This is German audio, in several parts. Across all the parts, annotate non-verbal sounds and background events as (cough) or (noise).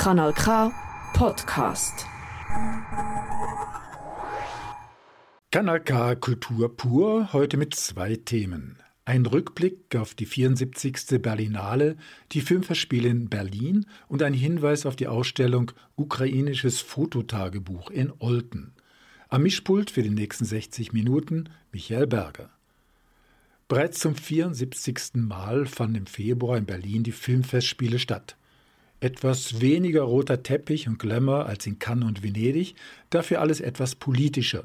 Kanal K Podcast. Kanal K Kultur pur, heute mit zwei Themen. Ein Rückblick auf die 74. Berlinale, die Filmfestspiele in Berlin und ein Hinweis auf die Ausstellung Ukrainisches Fototagebuch in Olten. Am Mischpult für die nächsten 60 Minuten Michael Berger. Bereits zum 74. Mal fanden im Februar in Berlin die Filmfestspiele statt. Etwas weniger roter Teppich und Glamour als in Cannes und Venedig, dafür alles etwas politischer.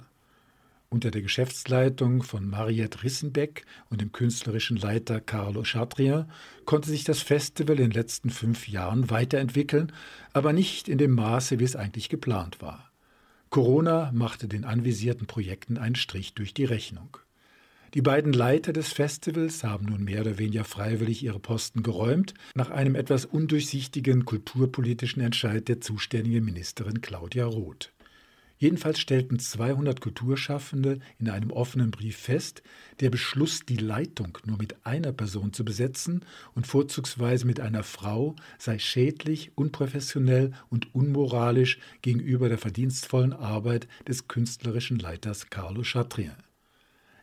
Unter der Geschäftsleitung von Mariette Rissenbeck und dem künstlerischen Leiter Carlo Chatrier konnte sich das Festival in den letzten fünf Jahren weiterentwickeln, aber nicht in dem Maße, wie es eigentlich geplant war. Corona machte den anvisierten Projekten einen Strich durch die Rechnung. Die beiden Leiter des Festivals haben nun mehr oder weniger freiwillig ihre Posten geräumt, nach einem etwas undurchsichtigen kulturpolitischen Entscheid der zuständigen Ministerin Claudia Roth. Jedenfalls stellten 200 Kulturschaffende in einem offenen Brief fest, der Beschluss, die Leitung nur mit einer Person zu besetzen und vorzugsweise mit einer Frau, sei schädlich, unprofessionell und unmoralisch gegenüber der verdienstvollen Arbeit des künstlerischen Leiters Carlo Chatrien.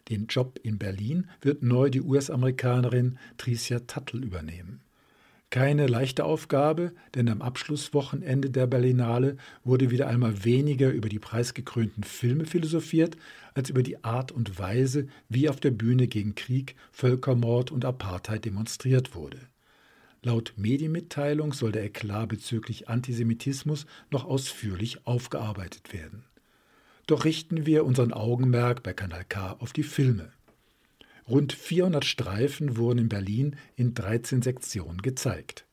Den Job in Berlin wird neu die US-Amerikanerin Tricia Tuttle übernehmen. Keine leichte Aufgabe, denn am Abschlusswochenende der Berlinale wurde wieder einmal weniger über die preisgekrönten Filme philosophiert, als über die Art und Weise, wie auf der Bühne gegen Krieg, Völkermord und Apartheid demonstriert wurde. Laut Medienmitteilung soll der Eklat bezüglich Antisemitismus noch ausführlich aufgearbeitet werden. Doch richten wir unseren Augenmerk bei Kanal K auf die Filme. Rund 400 Streifen wurden in Berlin in 13 Sektionen gezeigt.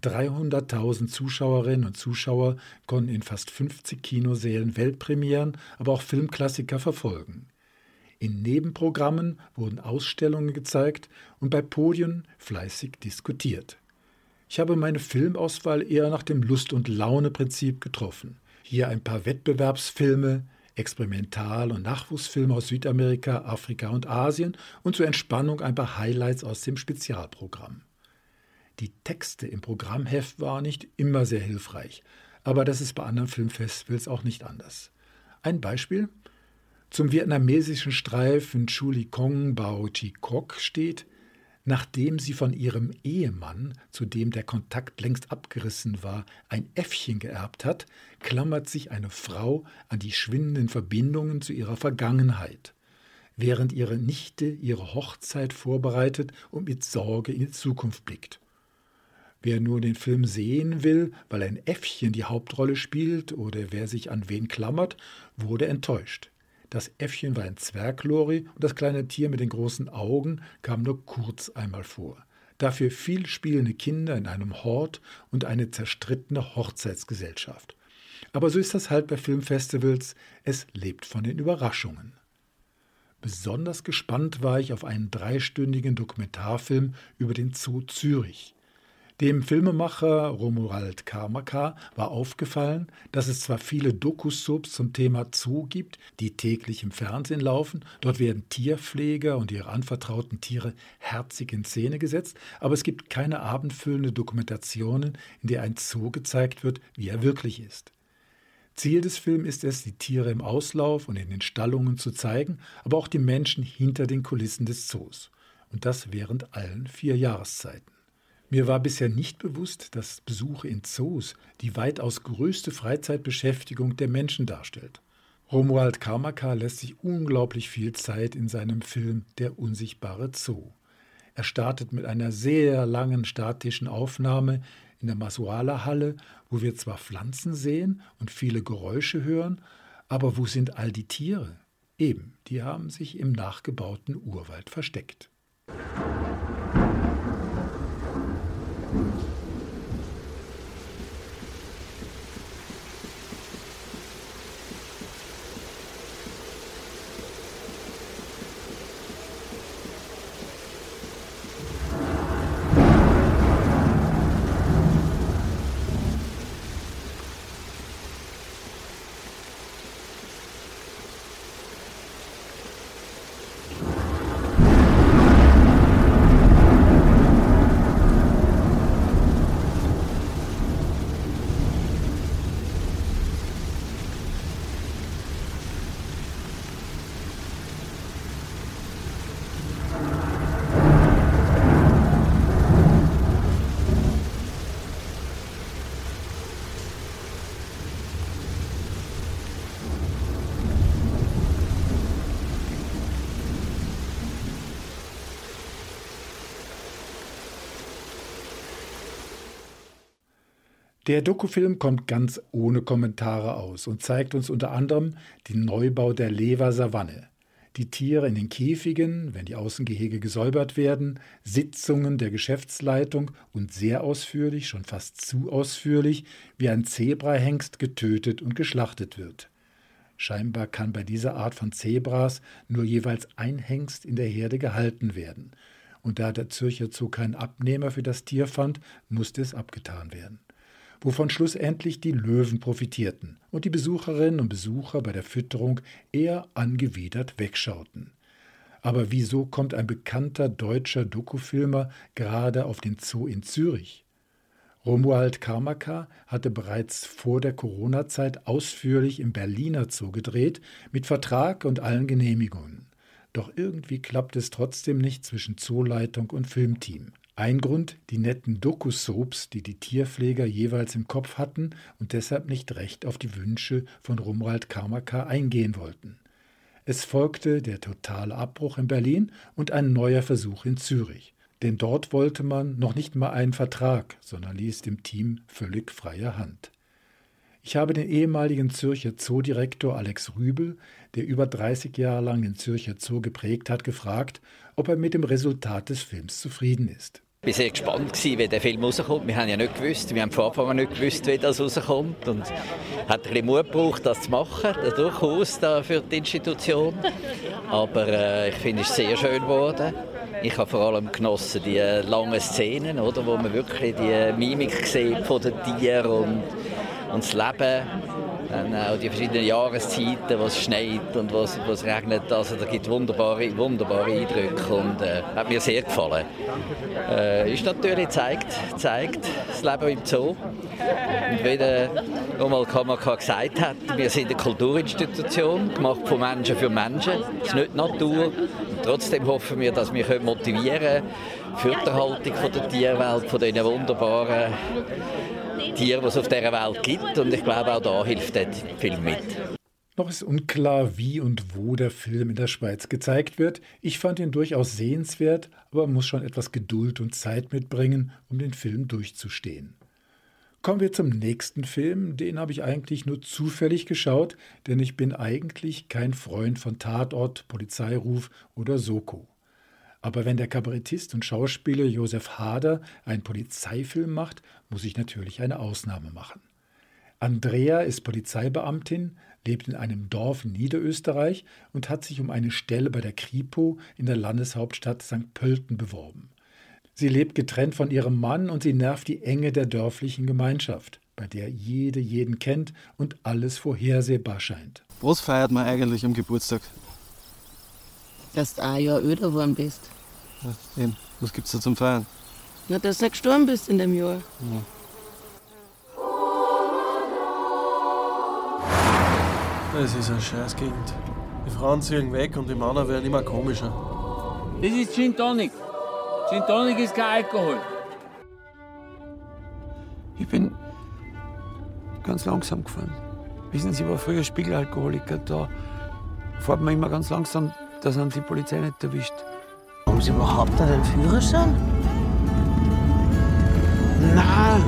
300.000 Zuschauerinnen und Zuschauer konnten in fast 50 Kinosälen Weltpremieren, aber auch Filmklassiker verfolgen. In Nebenprogrammen wurden Ausstellungen gezeigt und bei Podien fleißig diskutiert. Ich habe meine Filmauswahl eher nach dem Lust- und Laune-Prinzip getroffen. Hier ein paar Wettbewerbsfilme, Experimental- und Nachwuchsfilme aus Südamerika, Afrika und Asien und zur Entspannung ein paar Highlights aus dem Spezialprogramm. Die Texte im Programmheft waren nicht immer sehr hilfreich, aber das ist bei anderen Filmfestivals auch nicht anders. Ein Beispiel? Zum vietnamesischen Streifen Chuli Kong Bao Chi Kok steht, Nachdem sie von ihrem Ehemann, zu dem der Kontakt längst abgerissen war, ein Äffchen geerbt hat, klammert sich eine Frau an die schwindenden Verbindungen zu ihrer Vergangenheit, während ihre Nichte ihre Hochzeit vorbereitet und mit Sorge in die Zukunft blickt. Wer nur den Film sehen will, weil ein Äffchen die Hauptrolle spielt oder wer sich an wen klammert, wurde enttäuscht. Das Äffchen war ein Zwerglori und das kleine Tier mit den großen Augen kam nur kurz einmal vor. Dafür viel spielende Kinder in einem Hort und eine zerstrittene Hochzeitsgesellschaft. Aber so ist das halt bei Filmfestivals, es lebt von den Überraschungen. Besonders gespannt war ich auf einen dreistündigen Dokumentarfilm über den Zoo Zürich. Dem Filmemacher Romuald Karmaka war aufgefallen, dass es zwar viele Dokusubs zum Thema Zoo gibt, die täglich im Fernsehen laufen, dort werden Tierpfleger und ihre anvertrauten Tiere herzig in Szene gesetzt, aber es gibt keine abendfüllende Dokumentationen, in der ein Zoo gezeigt wird, wie er wirklich ist. Ziel des Films ist es, die Tiere im Auslauf und in den Stallungen zu zeigen, aber auch die Menschen hinter den Kulissen des Zoos. Und das während allen vier Jahreszeiten. Mir war bisher nicht bewusst, dass Besuche in Zoos die weitaus größte Freizeitbeschäftigung der Menschen darstellt. Romuald Karmaka lässt sich unglaublich viel Zeit in seinem Film Der unsichtbare Zoo. Er startet mit einer sehr langen statischen Aufnahme in der Masuala-Halle, wo wir zwar Pflanzen sehen und viele Geräusche hören, aber wo sind all die Tiere? Eben, die haben sich im nachgebauten Urwald versteckt. Der Dokufilm kommt ganz ohne Kommentare aus und zeigt uns unter anderem den Neubau der Lever Savanne, die Tiere in den Käfigen, wenn die Außengehege gesäubert werden, Sitzungen der Geschäftsleitung und sehr ausführlich, schon fast zu ausführlich, wie ein Zebrahengst getötet und geschlachtet wird. Scheinbar kann bei dieser Art von Zebras nur jeweils ein Hengst in der Herde gehalten werden. Und da der Zürcher Zoo keinen Abnehmer für das Tier fand, musste es abgetan werden wovon schlussendlich die Löwen profitierten und die Besucherinnen und Besucher bei der Fütterung eher angewidert wegschauten. Aber wieso kommt ein bekannter deutscher Dokufilmer gerade auf den Zoo in Zürich? Romuald Karmaka hatte bereits vor der Corona-Zeit ausführlich im Berliner Zoo gedreht, mit Vertrag und allen Genehmigungen. Doch irgendwie klappt es trotzdem nicht zwischen Zooleitung und Filmteam. Ein Grund die netten Doku-Soaps, die die Tierpfleger jeweils im Kopf hatten und deshalb nicht recht auf die Wünsche von Rumrald Karmaka eingehen wollten. Es folgte der totale Abbruch in Berlin und ein neuer Versuch in Zürich. Denn dort wollte man noch nicht mal einen Vertrag, sondern ließ dem Team völlig freie Hand. Ich habe den ehemaligen Zürcher Zoodirektor Alex Rübel, der über 30 Jahre lang den Zürcher Zoo geprägt hat, gefragt, ob er mit dem Resultat des Films zufrieden ist. Ich war sehr gespannt, wie der Film rauskommt. Wir haben ja nicht gewusst, wir haben von Anfang an nicht gewusst, wie das rauskommt. Und hat ein bisschen Mut gebraucht, das zu machen, durchaus da für die Institution. Aber äh, ich finde, es ist sehr schön geworden. Ich habe vor allem genossen die langen Szenen, oder, wo man wirklich die Mimik sieht von den Tieren und, und das Leben dann auch die verschiedenen Jahreszeiten, wo es schneit und wo es regnet. Also da gibt wunderbare, wunderbare Eindrücke und äh, hat mir sehr gefallen. Äh, ist natürlich zeigt, zeigt das Leben im Zoo. Und wie der Romal Kamaka gesagt hat, wir sind eine Kulturinstitution, gemacht von Menschen für Menschen. Es ist nicht Natur. Und trotzdem hoffen wir, dass wir motivieren können für die Erhaltung der Tierwelt, von diesen wunderbaren Tiere, die es auf dieser Welt gibt. Und ich glaube, auch da hilft der Film mit. Noch ist unklar, wie und wo der Film in der Schweiz gezeigt wird. Ich fand ihn durchaus sehenswert, aber man muss schon etwas Geduld und Zeit mitbringen, um den Film durchzustehen. Kommen wir zum nächsten Film. Den habe ich eigentlich nur zufällig geschaut, denn ich bin eigentlich kein Freund von Tatort, Polizeiruf oder Soko. Aber wenn der Kabarettist und Schauspieler Josef Hader einen Polizeifilm macht, muss ich natürlich eine Ausnahme machen. Andrea ist Polizeibeamtin, lebt in einem Dorf in Niederösterreich und hat sich um eine Stelle bei der Kripo in der Landeshauptstadt St. Pölten beworben. Sie lebt getrennt von ihrem Mann und sie nervt die Enge der dörflichen Gemeinschaft, bei der jede jeden kennt und alles vorhersehbar scheint. Was feiert man eigentlich am Geburtstag? Dass du ein Jahr öder geworden bist. Ja, eben. Was gibt's da zum Feiern? Na, dass du gestorben bist in dem Jahr. Ja. Das ist eine Scheißgegend. Die Frauen ziehen weg und die Männer werden immer komischer. Das ist Gin Tonic. Gin Tonic ist kein Alkohol. Ich bin ganz langsam gefahren. Wissen Sie, ich war früher Spiegelalkoholiker. Da fährt man immer ganz langsam dass uns die Polizei nicht erwischt. Haben Sie überhaupt einen Führerschein? Nein!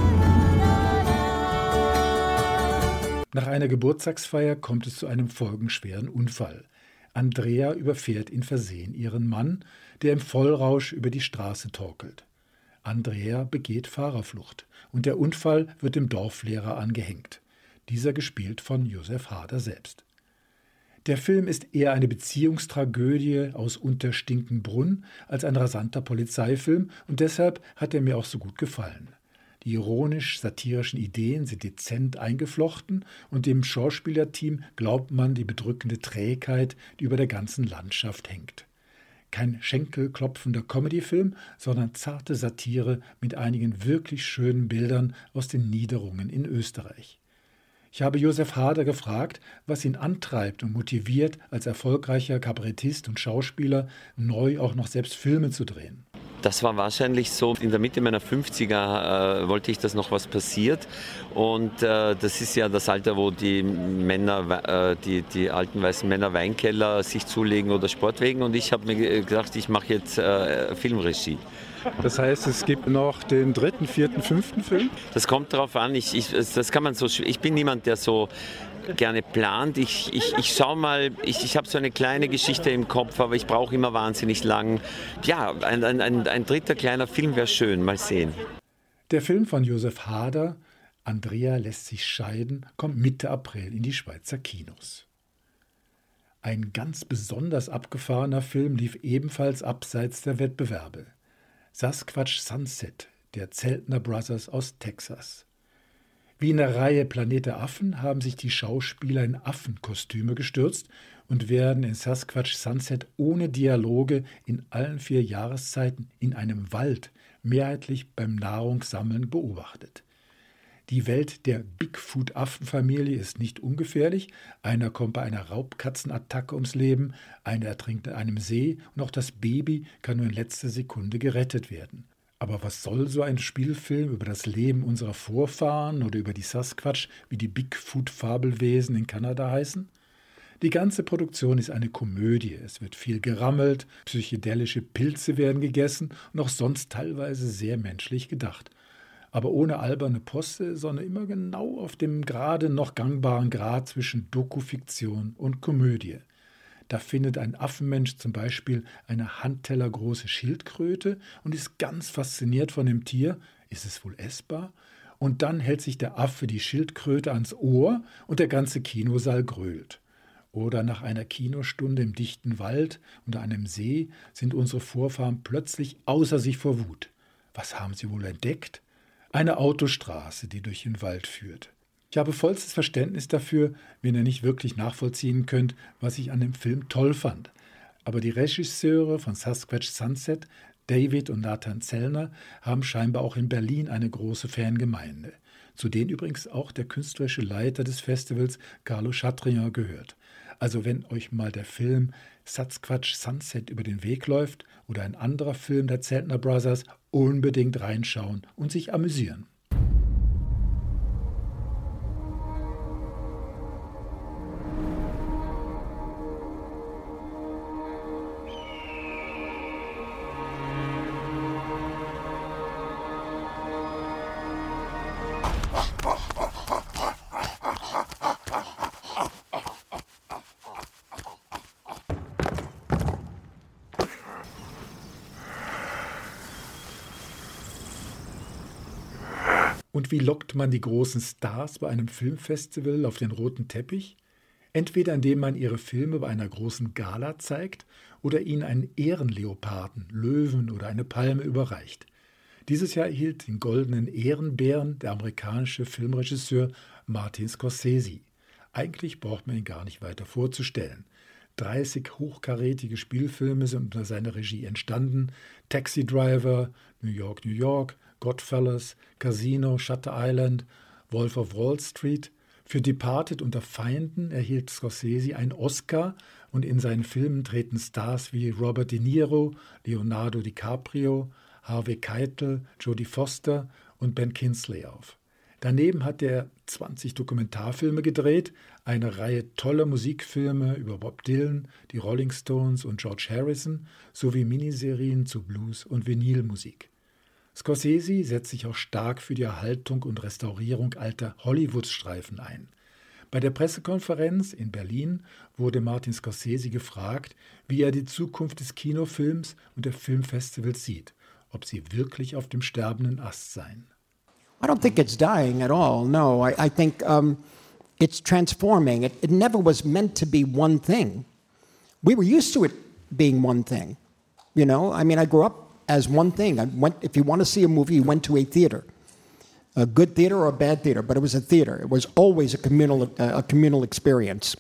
Nach einer Geburtstagsfeier kommt es zu einem folgenschweren Unfall. Andrea überfährt in Versehen ihren Mann, der im Vollrausch über die Straße torkelt. Andrea begeht Fahrerflucht und der Unfall wird dem Dorflehrer angehängt. Dieser gespielt von Josef Hader selbst. Der Film ist eher eine Beziehungstragödie aus Unterstinkenbrunn als ein rasanter Polizeifilm und deshalb hat er mir auch so gut gefallen. Die ironisch-satirischen Ideen sind dezent eingeflochten und dem Schauspielerteam glaubt man die bedrückende Trägheit, die über der ganzen Landschaft hängt. Kein schenkelklopfender Comedyfilm, sondern zarte Satire mit einigen wirklich schönen Bildern aus den Niederungen in Österreich. Ich habe Josef Hader gefragt, was ihn antreibt und motiviert, als erfolgreicher Kabarettist und Schauspieler neu auch noch selbst Filme zu drehen. Das war wahrscheinlich so, in der Mitte meiner 50er äh, wollte ich, dass noch was passiert. Und äh, das ist ja das Alter, wo die Männer, äh, die, die alten weißen Männer Weinkeller sich zulegen oder Sportwegen. Und ich habe mir gedacht, ich mache jetzt äh, Filmregie. Das heißt, es gibt noch den dritten, vierten, fünften Film? Das kommt darauf an. Ich, ich, das kann man so. Ich bin niemand, der so gerne plant. Ich, ich, ich schaue mal, ich, ich habe so eine kleine Geschichte im Kopf, aber ich brauche immer wahnsinnig lang. Ja, ein, ein, ein, ein dritter kleiner Film wäre schön. Mal sehen. Der Film von Josef Hader, Andrea lässt sich scheiden, kommt Mitte April in die Schweizer Kinos. Ein ganz besonders abgefahrener Film lief ebenfalls abseits der Wettbewerbe. Sasquatch Sunset der Zeltner Brothers aus Texas. Wie in der Reihe Planet Affen haben sich die Schauspieler in Affenkostüme gestürzt und werden in Sasquatch Sunset ohne Dialoge in allen vier Jahreszeiten in einem Wald mehrheitlich beim Nahrungssammeln beobachtet. Die Welt der Bigfoot-Affenfamilie ist nicht ungefährlich. Einer kommt bei einer Raubkatzenattacke ums Leben, einer ertrinkt in einem See und auch das Baby kann nur in letzter Sekunde gerettet werden. Aber was soll so ein Spielfilm über das Leben unserer Vorfahren oder über die Sasquatch, wie die Bigfoot-Fabelwesen in Kanada heißen? Die ganze Produktion ist eine Komödie. Es wird viel gerammelt, psychedelische Pilze werden gegessen und auch sonst teilweise sehr menschlich gedacht. Aber ohne alberne Poste, sondern immer genau auf dem gerade noch gangbaren Grad zwischen Dokufiktion und Komödie. Da findet ein Affenmensch zum Beispiel eine handtellergroße Schildkröte und ist ganz fasziniert von dem Tier. Ist es wohl essbar? Und dann hält sich der Affe die Schildkröte ans Ohr und der ganze Kinosaal grölt. Oder nach einer Kinostunde im dichten Wald unter einem See sind unsere Vorfahren plötzlich außer sich vor Wut. Was haben sie wohl entdeckt? Eine Autostraße, die durch den Wald führt. Ich habe vollstes Verständnis dafür, wenn ihr nicht wirklich nachvollziehen könnt, was ich an dem Film toll fand. Aber die Regisseure von Sasquatch Sunset, David und Nathan Zellner, haben scheinbar auch in Berlin eine große Fangemeinde, zu denen übrigens auch der künstlerische Leiter des Festivals, Carlo Chatrian, gehört. Also wenn euch mal der Film Sasquatch Sunset über den Weg läuft oder ein anderer Film der Zeltner Brothers, unbedingt reinschauen und sich amüsieren. Und wie lockt man die großen Stars bei einem Filmfestival auf den roten Teppich? Entweder indem man ihre Filme bei einer großen Gala zeigt oder ihnen einen Ehrenleoparden, Löwen oder eine Palme überreicht. Dieses Jahr erhielt den goldenen Ehrenbären der amerikanische Filmregisseur Martin Scorsese. Eigentlich braucht man ihn gar nicht weiter vorzustellen. 30 hochkarätige Spielfilme sind unter seiner Regie entstanden. Taxi Driver, New York, New York, Godfellas, Casino, Shutter Island, Wolf of Wall Street. Für Departed unter Feinden erhielt Scorsese einen Oscar und in seinen Filmen treten Stars wie Robert De Niro, Leonardo DiCaprio, Harvey Keitel, Jodie Foster und Ben Kinsley auf. Daneben hat er 20 Dokumentarfilme gedreht, eine Reihe toller Musikfilme über Bob Dylan, die Rolling Stones und George Harrison sowie Miniserien zu Blues und Vinylmusik. Scorsese setzt sich auch stark für die Erhaltung und Restaurierung alter Hollywood-Streifen ein. Bei der Pressekonferenz in Berlin wurde Martin Scorsese gefragt, wie er die Zukunft des Kinofilms und der Filmfestivals sieht, ob sie wirklich auf dem sterbenden Ast seien. I don't think it's dying at all. No, I, I think um, it's transforming. It, it never was meant to be one thing. We were used to it being one thing. You know, I mean, I grew up as one thing. I went, if you want to see a movie, you went to a theater, a good theater or a bad theater, but it was a theater. It was always a communal, uh, a communal experience.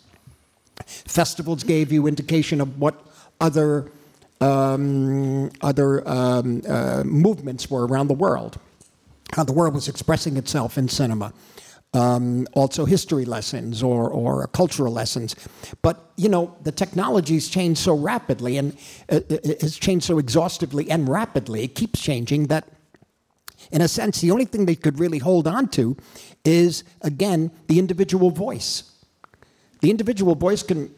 Festivals gave you indication of what other um, other um, uh, movements were around the world, how the world was expressing itself in cinema. Um, also history lessons or, or cultural lessons. But, you know, the technology's changed so rapidly and uh, it's changed so exhaustively and rapidly, it keeps changing that, in a sense, the only thing they could really hold on to is, again, the individual voice. The individual voice can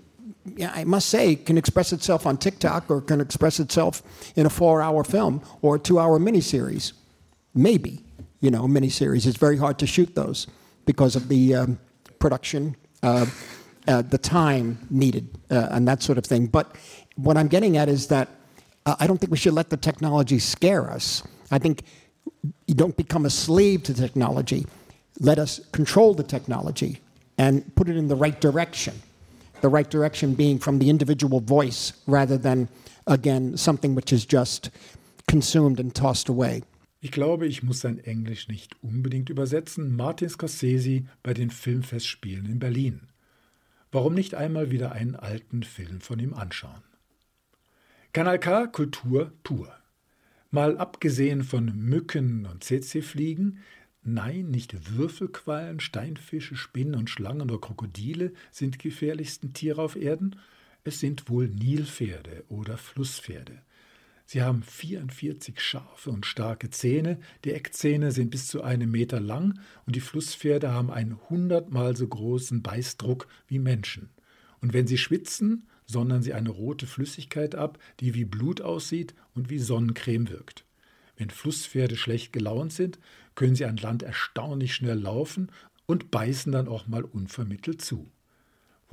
I must say, can express itself on TikTok or can express itself in a four-hour film or a two-hour miniseries. Maybe, you know, miniseries. It's very hard to shoot those because of the um, production, uh, uh, the time needed, uh, and that sort of thing. But what I'm getting at is that uh, I don't think we should let the technology scare us. I think you don't become a slave to technology. Let us control the technology and put it in the right direction. The right direction being from the individual voice rather than, again, something which is just consumed and tossed away. Ich glaube, ich muss sein Englisch nicht unbedingt übersetzen. Martin Scorsese bei den Filmfestspielen in Berlin. Warum nicht einmal wieder einen alten Film von ihm anschauen? Kanal K Kultur pur. Mal abgesehen von Mücken und CC-Fliegen, nein, nicht Würfelquallen, Steinfische, Spinnen und Schlangen oder Krokodile sind die gefährlichsten Tiere auf Erden, es sind wohl Nilpferde oder Flusspferde. Sie haben 44 scharfe und starke Zähne, die Eckzähne sind bis zu einem Meter lang und die Flusspferde haben einen hundertmal so großen Beißdruck wie Menschen. Und wenn sie schwitzen, sondern sie eine rote Flüssigkeit ab, die wie Blut aussieht und wie Sonnencreme wirkt. Wenn Flusspferde schlecht gelaunt sind, können sie an Land erstaunlich schnell laufen und beißen dann auch mal unvermittelt zu.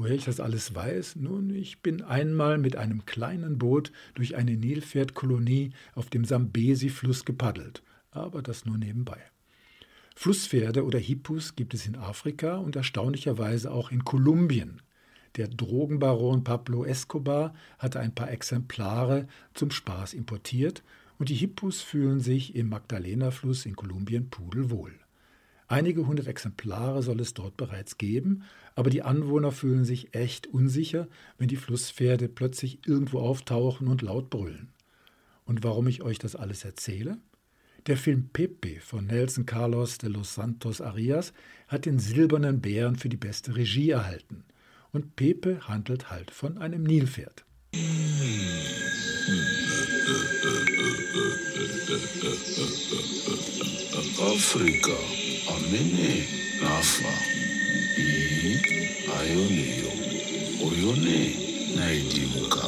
Woher ich das alles weiß? Nun, ich bin einmal mit einem kleinen Boot durch eine Nilpferdkolonie auf dem Sambesi-Fluss gepaddelt, aber das nur nebenbei. Flusspferde oder Hippus gibt es in Afrika und erstaunlicherweise auch in Kolumbien. Der Drogenbaron Pablo Escobar hatte ein paar Exemplare zum Spaß importiert und die Hippus fühlen sich im Magdalena-Fluss in Kolumbien pudelwohl. Einige hundert Exemplare soll es dort bereits geben, aber die Anwohner fühlen sich echt unsicher, wenn die Flusspferde plötzlich irgendwo auftauchen und laut brüllen. Und warum ich euch das alles erzähle? Der Film Pepe von Nelson Carlos de los Santos Arias hat den Silbernen Bären für die beste Regie erhalten und Pepe handelt halt von einem Nilpferd. Afrika, amene, nafa, i, ayoneo, oyone, naidimuka.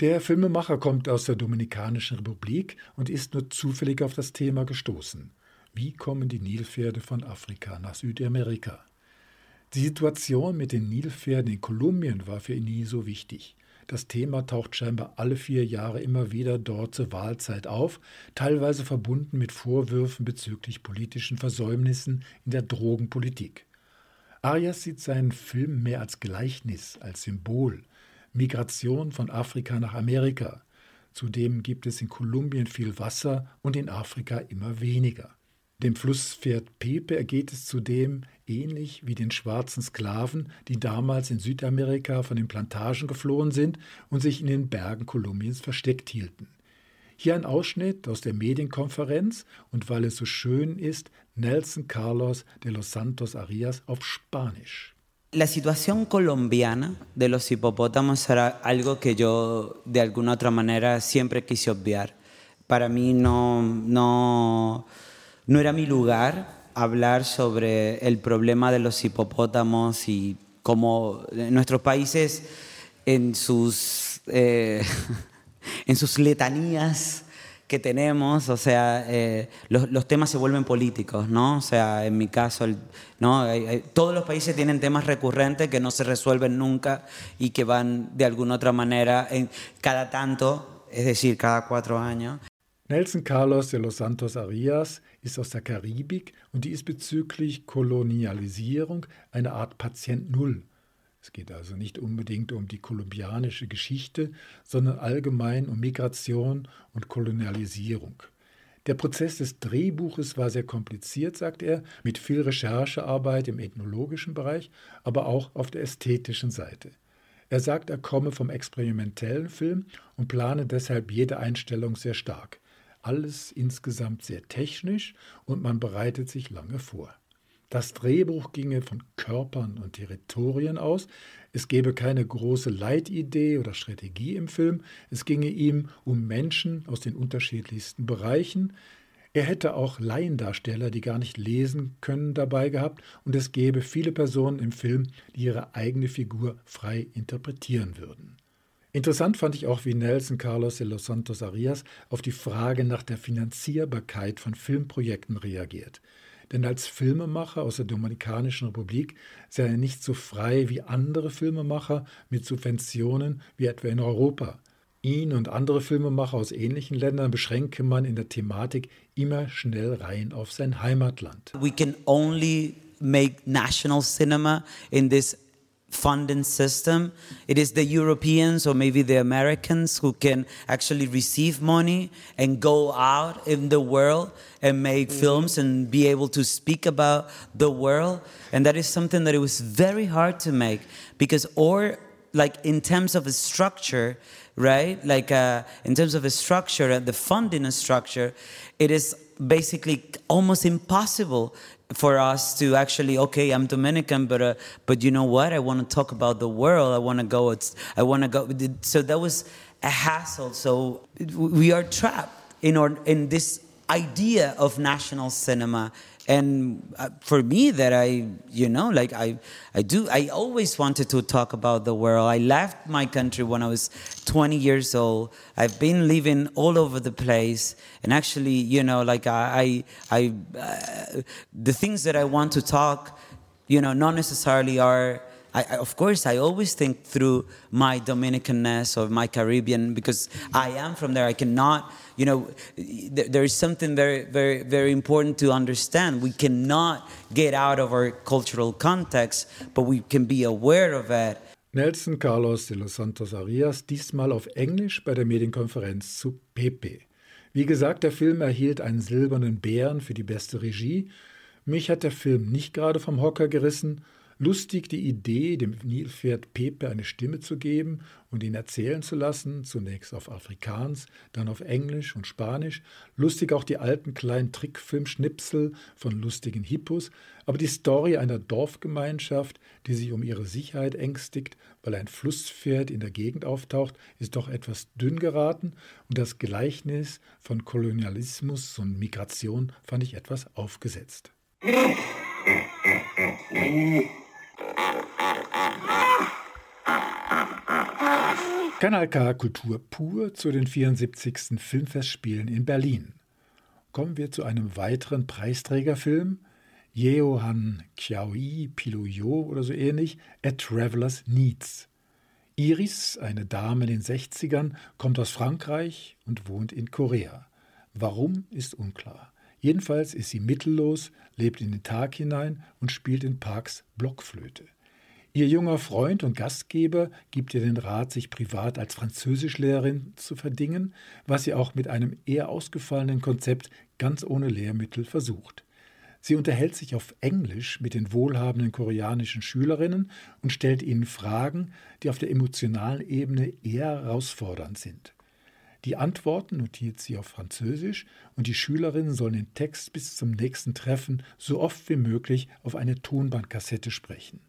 Der Filmemacher kommt aus der Dominikanischen Republik und ist nur zufällig auf das Thema gestoßen. Wie kommen die Nilpferde von Afrika nach Südamerika? Die Situation mit den Nilpferden in Kolumbien war für ihn nie so wichtig. Das Thema taucht scheinbar alle vier Jahre immer wieder dort zur Wahlzeit auf, teilweise verbunden mit Vorwürfen bezüglich politischen Versäumnissen in der Drogenpolitik. Arias sieht seinen Film mehr als Gleichnis, als Symbol, Migration von Afrika nach Amerika. Zudem gibt es in Kolumbien viel Wasser und in Afrika immer weniger. Dem Flusspferd Pepe ergeht es zudem ähnlich wie den schwarzen Sklaven, die damals in Südamerika von den Plantagen geflohen sind und sich in den Bergen Kolumbiens versteckt hielten. Hier ein Ausschnitt aus der Medienkonferenz und weil es so schön ist, Nelson Carlos de los Santos Arias auf Spanisch. La situación colombiana de los hipopótamos era algo que yo de alguna otra manera siempre quise obviar. Para mí no, no, no era mi lugar hablar sobre el problema de los hipopótamos y cómo nuestros países en sus, eh, (laughs) en sus letanías que tenemos, o sea, eh, los, los, temas se vuelven políticos, ¿no? O sea, en mi caso, ¿no? Todos los países tienen temas recurrentes que no se resuelven nunca y que van de alguna otra manera en cada tanto, es decir, cada cuatro años. Nelson Carlos de los Santos Arias ist aus der Karibik und die ist bezüglich Kolonialisierung eine Art Patient Null Es geht also nicht unbedingt um die kolumbianische Geschichte, sondern allgemein um Migration und Kolonialisierung. Der Prozess des Drehbuches war sehr kompliziert, sagt er, mit viel Recherchearbeit im ethnologischen Bereich, aber auch auf der ästhetischen Seite. Er sagt, er komme vom experimentellen Film und plane deshalb jede Einstellung sehr stark. Alles insgesamt sehr technisch und man bereitet sich lange vor. Das Drehbuch ginge von Körpern und Territorien aus. Es gäbe keine große Leitidee oder Strategie im Film. Es ginge ihm um Menschen aus den unterschiedlichsten Bereichen. Er hätte auch Laiendarsteller, die gar nicht lesen können, dabei gehabt und es gäbe viele Personen im Film, die ihre eigene Figur frei interpretieren würden. Interessant fand ich auch, wie Nelson Carlos de los Santos Arias auf die Frage nach der Finanzierbarkeit von Filmprojekten reagiert. Denn als Filmemacher aus der Dominikanischen Republik sei er nicht so frei wie andere Filmemacher mit Subventionen wie etwa in Europa. Ihn und andere Filmemacher aus ähnlichen Ländern beschränke man in der Thematik immer schnell rein auf sein Heimatland. We can only make national cinema in this funding system. It is the Europeans or maybe the Americans who can actually receive money and go out in the world and make mm-hmm. films and be able to speak about the world. And that is something that it was very hard to make because, or like in terms of a structure, right? Like uh, in terms of a structure, the funding structure, it is basically almost impossible for us to actually okay i'm dominican but uh, but you know what? I want to talk about the world. I want to go it's i want to go so that was a hassle. So we are trapped in our in this idea of national cinema and uh, for me that i you know like i i do i always wanted to talk about the world. I left my country when i was 20 years old. I've been living all over the place. And actually you know like i i, I uh, the things that i want to talk you know not necessarily are I, I, of course, I always think through my Dominicanness or my Caribbean because I am from there. I cannot, you know, there, there is something very, very, very important to understand. We cannot get out of our cultural context, but we can be aware of it. Nelson Carlos de los Santos Arias, diesmal auf Englisch bei der Medienkonferenz zu Pepe. Wie gesagt, der Film erhielt einen silbernen Bären für die beste Regie. Mich hat der Film nicht gerade vom Hocker gerissen, Lustig die Idee, dem Nilpferd Pepe eine Stimme zu geben und ihn erzählen zu lassen, zunächst auf Afrikaans, dann auf Englisch und Spanisch. Lustig auch die alten kleinen Trickfilmschnipsel von lustigen Hippos, aber die Story einer Dorfgemeinschaft, die sich um ihre Sicherheit ängstigt, weil ein Flusspferd in der Gegend auftaucht, ist doch etwas dünn geraten und das Gleichnis von Kolonialismus und Migration fand ich etwas aufgesetzt. (laughs) Kanal K Kultur pur zu den 74. Filmfestspielen in Berlin. Kommen wir zu einem weiteren Preisträgerfilm, Yeohan Xiaoi Piluyo oder so ähnlich, A Traveler's Needs. Iris, eine Dame in den 60ern, kommt aus Frankreich und wohnt in Korea. Warum ist unklar. Jedenfalls ist sie mittellos, lebt in den Tag hinein und spielt in Parks Blockflöte. Ihr junger Freund und Gastgeber gibt ihr den Rat, sich privat als Französischlehrerin zu verdingen, was sie auch mit einem eher ausgefallenen Konzept ganz ohne Lehrmittel versucht. Sie unterhält sich auf Englisch mit den wohlhabenden koreanischen Schülerinnen und stellt ihnen Fragen, die auf der emotionalen Ebene eher herausfordernd sind. Die Antworten notiert sie auf Französisch und die Schülerinnen sollen den Text bis zum nächsten Treffen so oft wie möglich auf eine Tonbandkassette sprechen.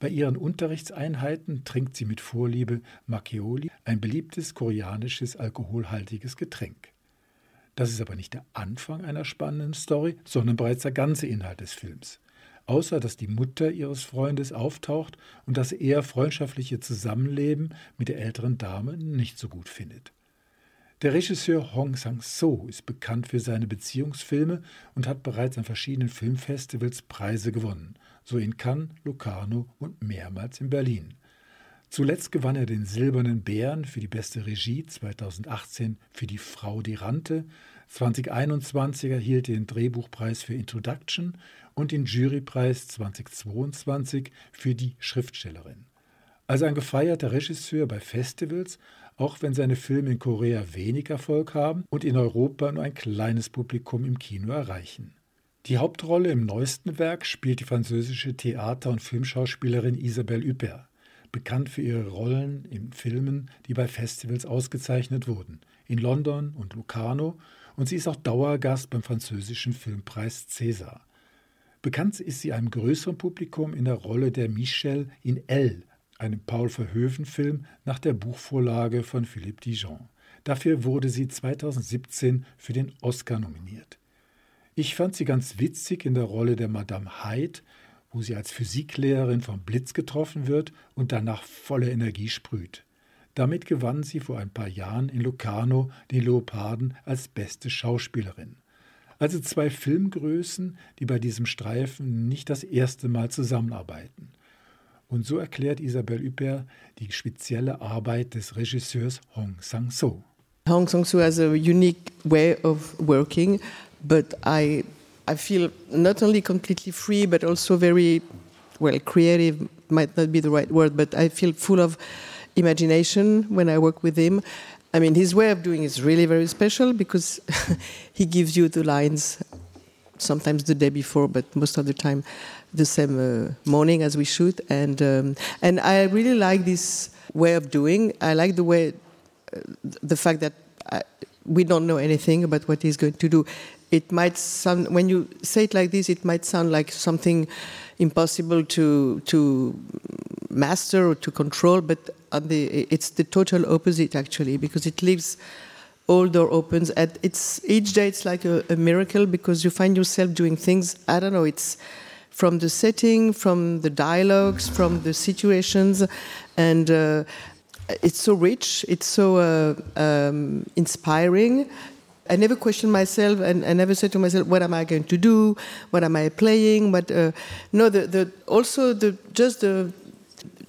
Bei ihren Unterrichtseinheiten trinkt sie mit Vorliebe Macchioli, ein beliebtes koreanisches alkoholhaltiges Getränk. Das ist aber nicht der Anfang einer spannenden Story, sondern bereits der ganze Inhalt des Films. Außer dass die Mutter ihres Freundes auftaucht und das eher freundschaftliche Zusammenleben mit der älteren Dame nicht so gut findet. Der Regisseur Hong Sang-soo ist bekannt für seine Beziehungsfilme und hat bereits an verschiedenen Filmfestivals Preise gewonnen so in Cannes, Locarno und mehrmals in Berlin. Zuletzt gewann er den Silbernen Bären für die beste Regie 2018 für Die Frau die Rante, 2021 erhielt er den Drehbuchpreis für Introduction und den Jurypreis 2022 für die Schriftstellerin. Also ein gefeierter Regisseur bei Festivals, auch wenn seine Filme in Korea wenig Erfolg haben und in Europa nur ein kleines Publikum im Kino erreichen. Die Hauptrolle im neuesten Werk spielt die französische Theater- und Filmschauspielerin Isabelle Huppert, bekannt für ihre Rollen in Filmen, die bei Festivals ausgezeichnet wurden, in London und Locarno, und sie ist auch Dauergast beim französischen Filmpreis César. Bekannt ist sie einem größeren Publikum in der Rolle der Michelle in Elle, einem Paul Verhoeven-Film nach der Buchvorlage von Philippe Dijon. Dafür wurde sie 2017 für den Oscar nominiert. Ich fand sie ganz witzig in der Rolle der Madame Hyde, wo sie als Physiklehrerin vom Blitz getroffen wird und danach volle Energie sprüht. Damit gewann sie vor ein paar Jahren in Locarno den Leoparden als beste Schauspielerin. Also zwei Filmgrößen, die bei diesem Streifen nicht das erste Mal zusammenarbeiten. Und so erklärt Isabelle Huppert die spezielle Arbeit des Regisseurs Hong Sang-soo. Hong Sang-soo has a unique way of working, but I I feel not only completely free, but also very well creative. Might not be the right word, but I feel full of imagination when I work with him. I mean, his way of doing is really very special because (laughs) he gives you the lines sometimes the day before, but most of the time the same uh, morning as we shoot. And um, and I really like this way of doing. I like the way, uh, the fact that I, we don't know anything about what he's going to do. It might sound when you say it like this, it might sound like something impossible to to master or to control, but the, it's the total opposite actually because it leaves all door opens and it's each day it's like a, a, miracle because you find yourself doing things i don't know it's from the setting from the dialogues from the situations and uh, it's so rich it's so uh, um, inspiring I never question myself, and I never said to myself, "What am I going to do? What am I playing?" But uh, no, the, the also the just the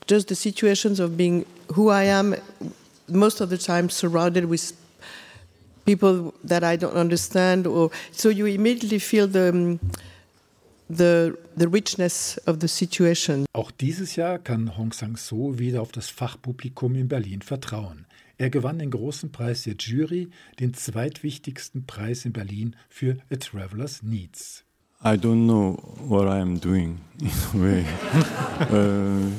just the situations of being who I am, most of the time surrounded with people that I don't understand, or so you immediately feel the. Um, the, the richness of the situation. Auch dieses Jahr kann Hong Sang-soo wieder auf das Fachpublikum in Berlin vertrauen. Er gewann den großen Preis der Jury, den zweitwichtigsten Preis in Berlin für A Traveler's Needs. I don't know what I am doing in a way. (laughs) uh,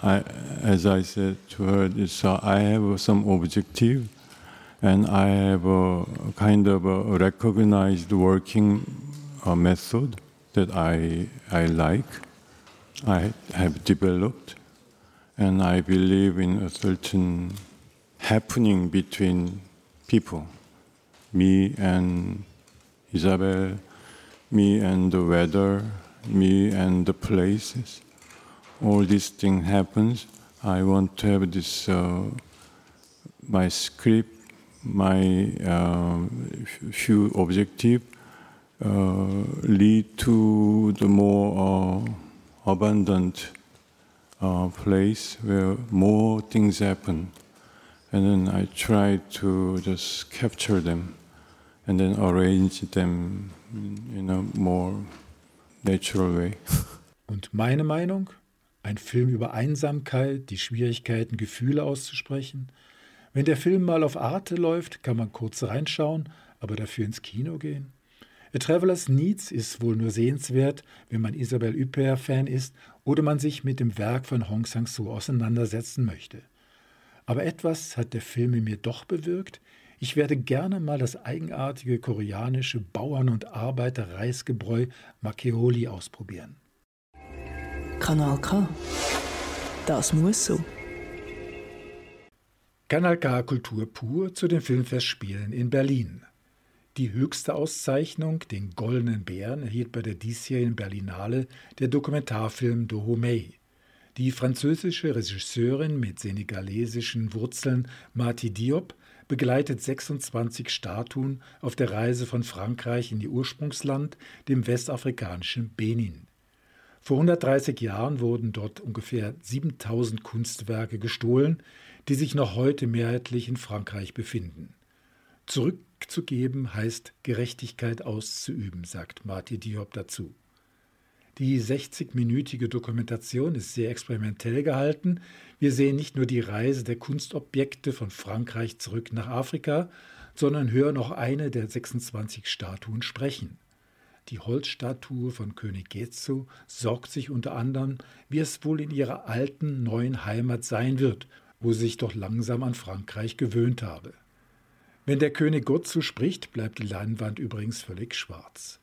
I, as I said to her, uh, I have some objective, and I have a kind of a recognized working uh, method that I I like. I have developed, and I believe in a certain happening between people, me and Isabel, me and the weather, me and the places. All these things happens. I want to have this uh, my script, my uh, few objective lead to the more uh, abundant uh, place where more things happen and then I try to just capture them and then arrange them in a more natural way. (laughs) Und meine Meinung? Ein Film über Einsamkeit, die Schwierigkeiten, Gefühle auszusprechen. Wenn der Film mal auf Arte läuft, kann man kurz reinschauen, aber dafür ins Kino gehen. A Traveler's Needs ist wohl nur sehenswert, wenn man Isabelle Huppert-Fan ist oder man sich mit dem Werk von Hong Sang-soo auseinandersetzen möchte. Aber etwas hat der Film in mir doch bewirkt. Ich werde gerne mal das eigenartige koreanische Bauern- und Arbeiter-Reisgebräu Makeoli ausprobieren. Kanal K. Das muss so. Kanal K Kultur pur zu den Filmfestspielen in Berlin. Die höchste Auszeichnung, den Goldenen Bären, erhielt bei der diesjährigen Berlinale der Dokumentarfilm Dahomey. Die französische Regisseurin mit senegalesischen Wurzeln Marti Diop begleitet 26 Statuen auf der Reise von Frankreich in ihr Ursprungsland, dem westafrikanischen Benin. Vor 130 Jahren wurden dort ungefähr 7000 Kunstwerke gestohlen, die sich noch heute mehrheitlich in Frankreich befinden. Zurückzugeben heißt Gerechtigkeit auszuüben, sagt Marti Diop dazu. Die 60-minütige Dokumentation ist sehr experimentell gehalten. Wir sehen nicht nur die Reise der Kunstobjekte von Frankreich zurück nach Afrika, sondern hören auch eine der 26 Statuen sprechen. Die Holzstatue von König Getzo sorgt sich unter anderem, wie es wohl in ihrer alten, neuen Heimat sein wird, wo sie sich doch langsam an Frankreich gewöhnt habe. Wenn der König Gotzo spricht, bleibt die Leinwand übrigens völlig schwarz.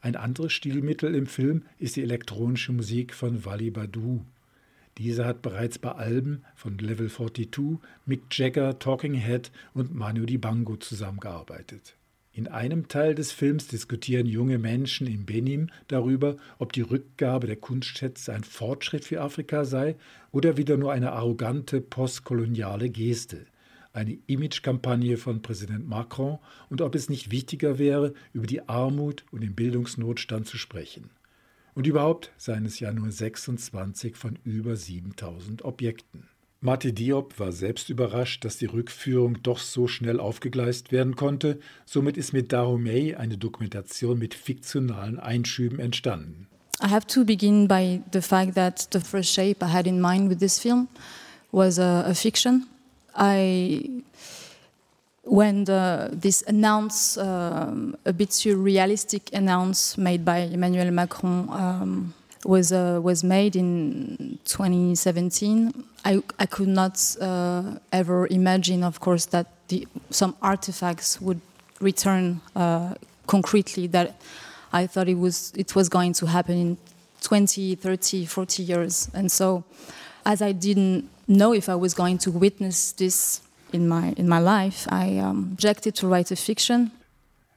Ein anderes Stilmittel im Film ist die elektronische Musik von Wally Badu. Dieser hat bereits bei Alben von Level 42, Mick Jagger, Talking Head und Manu Dibango zusammengearbeitet. In einem Teil des Films diskutieren junge Menschen in Benin darüber, ob die Rückgabe der Kunstschätze ein Fortschritt für Afrika sei oder wieder nur eine arrogante postkoloniale Geste, eine Imagekampagne von Präsident Macron und ob es nicht wichtiger wäre, über die Armut und den Bildungsnotstand zu sprechen. Und überhaupt seien es ja nur 26 von über 7000 Objekten. Mate Diop war selbst überrascht, dass die Rückführung doch so schnell aufgegleist werden konnte. Somit ist mit Dahomey eine Dokumentation mit fiktionalen Einschüben entstanden. I have to begin by the fact that the first shape I had in mind with this film was a, a fiction. I when the, this announce, um, a bit surrealistic announce made by Emmanuel Macron um, was uh, was made in 2017, I, I could not uh, ever imagine, of course, that the, some artifacts would return uh, concretely. That I thought it was it was going to happen in 20, 30, 40 years, and so as I didn't know if I was going to witness this in my in my life, I um, objected to write a fiction.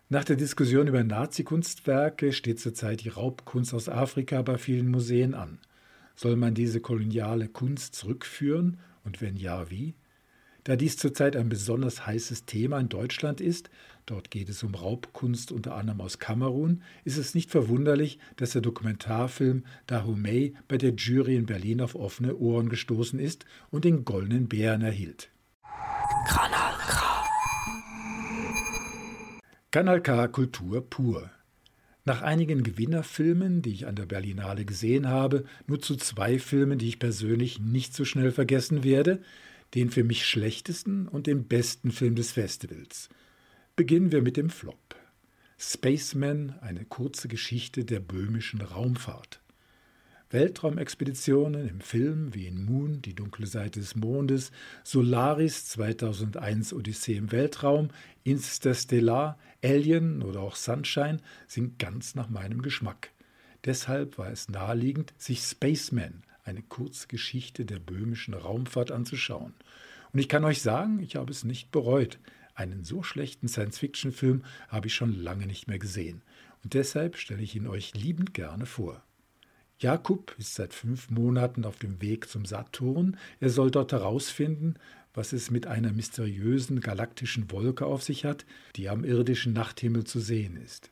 Nach der Diskussion über Nazi-Kunstwerke steht zurzeit die Raubkunst aus Afrika bei vielen Museen an. Soll man diese koloniale Kunst zurückführen und wenn ja, wie? Da dies zurzeit ein besonders heißes Thema in Deutschland ist, dort geht es um Raubkunst unter anderem aus Kamerun, ist es nicht verwunderlich, dass der Dokumentarfilm Dahomey bei der Jury in Berlin auf offene Ohren gestoßen ist und den Goldenen Bären erhielt. Kanal K. Kanal K Kultur pur. Nach einigen Gewinnerfilmen, die ich an der Berlinale gesehen habe, nur zu zwei Filmen, die ich persönlich nicht so schnell vergessen werde, den für mich schlechtesten und den besten Film des Festivals. Beginnen wir mit dem Flop. Spaceman, eine kurze Geschichte der böhmischen Raumfahrt. Weltraumexpeditionen im Film wie in Moon, die dunkle Seite des Mondes, Solaris 2001 Odyssee im Weltraum, Interstellar, Alien oder auch Sunshine sind ganz nach meinem Geschmack. Deshalb war es naheliegend, sich Spaceman, eine kurze Geschichte der böhmischen Raumfahrt anzuschauen. Und ich kann euch sagen, ich habe es nicht bereut. Einen so schlechten Science-Fiction-Film habe ich schon lange nicht mehr gesehen. Und deshalb stelle ich ihn euch liebend gerne vor. Jakub ist seit fünf Monaten auf dem Weg zum Saturn. Er soll dort herausfinden, was es mit einer mysteriösen galaktischen Wolke auf sich hat, die am irdischen Nachthimmel zu sehen ist.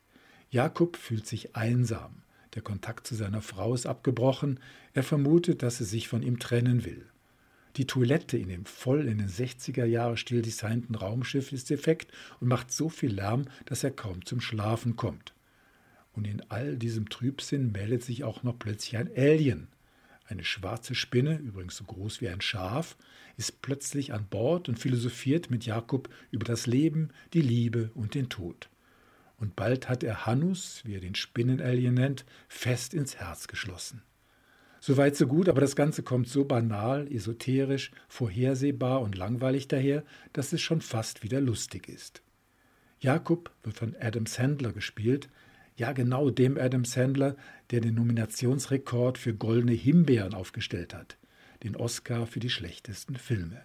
Jakub fühlt sich einsam. Der Kontakt zu seiner Frau ist abgebrochen. Er vermutet, dass sie sich von ihm trennen will. Die Toilette in dem voll in den 60er Jahre still designten Raumschiff ist defekt und macht so viel Lärm, dass er kaum zum Schlafen kommt. Und in all diesem Trübsinn meldet sich auch noch plötzlich ein Alien. Eine schwarze Spinne, übrigens so groß wie ein Schaf, ist plötzlich an Bord und philosophiert mit Jakob über das Leben, die Liebe und den Tod. Und bald hat er Hannus, wie er den Spinnenalien nennt, fest ins Herz geschlossen. Soweit so gut, aber das Ganze kommt so banal, esoterisch, vorhersehbar und langweilig daher, dass es schon fast wieder lustig ist. Jakob wird von Adam Sandler gespielt, ja, genau dem Adam Sandler, der den Nominationsrekord für Goldene Himbeeren aufgestellt hat, den Oscar für die schlechtesten Filme.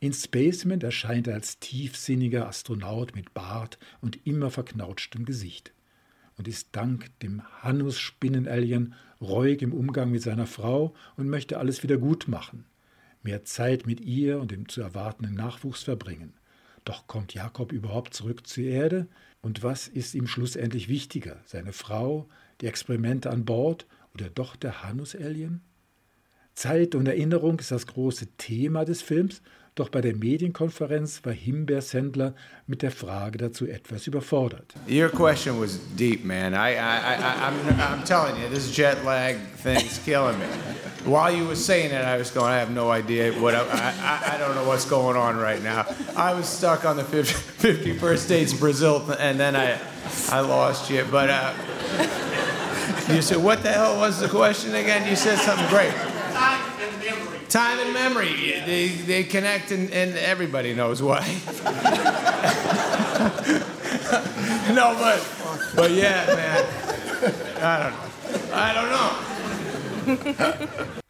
In Spaceman erscheint er als tiefsinniger Astronaut mit Bart und immer verknautschtem Gesicht und ist dank dem Hannus-Spinnenalien reuig im Umgang mit seiner Frau und möchte alles wieder gut machen, mehr Zeit mit ihr und dem zu erwartenden Nachwuchs verbringen. Doch kommt Jakob überhaupt zurück zur Erde? Und was ist ihm schlussendlich wichtiger? Seine Frau, die Experimente an Bord oder doch der Hanus-Alien? Zeit und Erinnerung ist das große Thema des Films, doch bei der Medienkonferenz war Himbeersendler mit der Frage dazu etwas überfordert. Your question was deep, man. I, I, I, I'm, I'm telling you, this jet lag thing's killing me. While you were saying it, I was going, I have no idea what, I, I, I don't know what's going on right now. I was stuck on the 50, 51st states Brazil, and then I, I lost you. But uh, you said, what the hell was the question again? You said something great. Time and memory. They, they connect, and, and everybody knows why. (laughs) no, but, but yeah, man. I don't know. I don't know.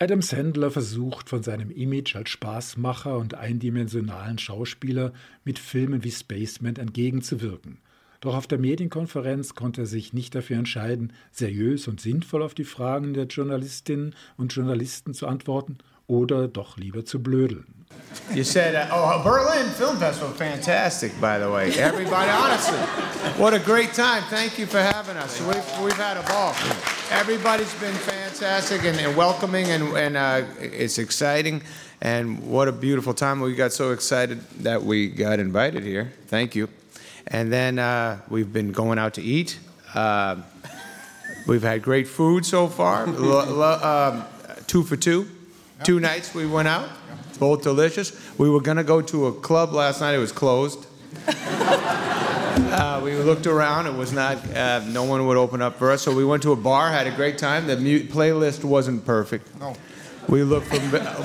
Adam Sandler versucht von seinem Image als Spaßmacher und eindimensionalen Schauspieler mit Filmen wie Spaceman entgegenzuwirken. Doch auf der Medienkonferenz konnte er sich nicht dafür entscheiden, seriös und sinnvoll auf die Fragen der Journalistinnen und Journalisten zu antworten oder doch lieber zu blödeln. You said, uh, oh, Berlin Film Festival, fantastic, by the way. Everybody, honestly, what a great time. Thank you for having us. We've, we've had a ball. Everybody's been fantastic and, and welcoming, and, and uh, it's exciting. And what a beautiful time. We got so excited that we got invited here. Thank you. And then uh, we've been going out to eat. Uh, we've had great food so far. Um, two for two. Two nights we went out, both delicious. We were going to go to a club last night, it was closed. (laughs) Uh, we looked around, it was not, uh, no one would open up for us. So we went to a bar, had a great time. The mu- playlist wasn't perfect. No. We looked for,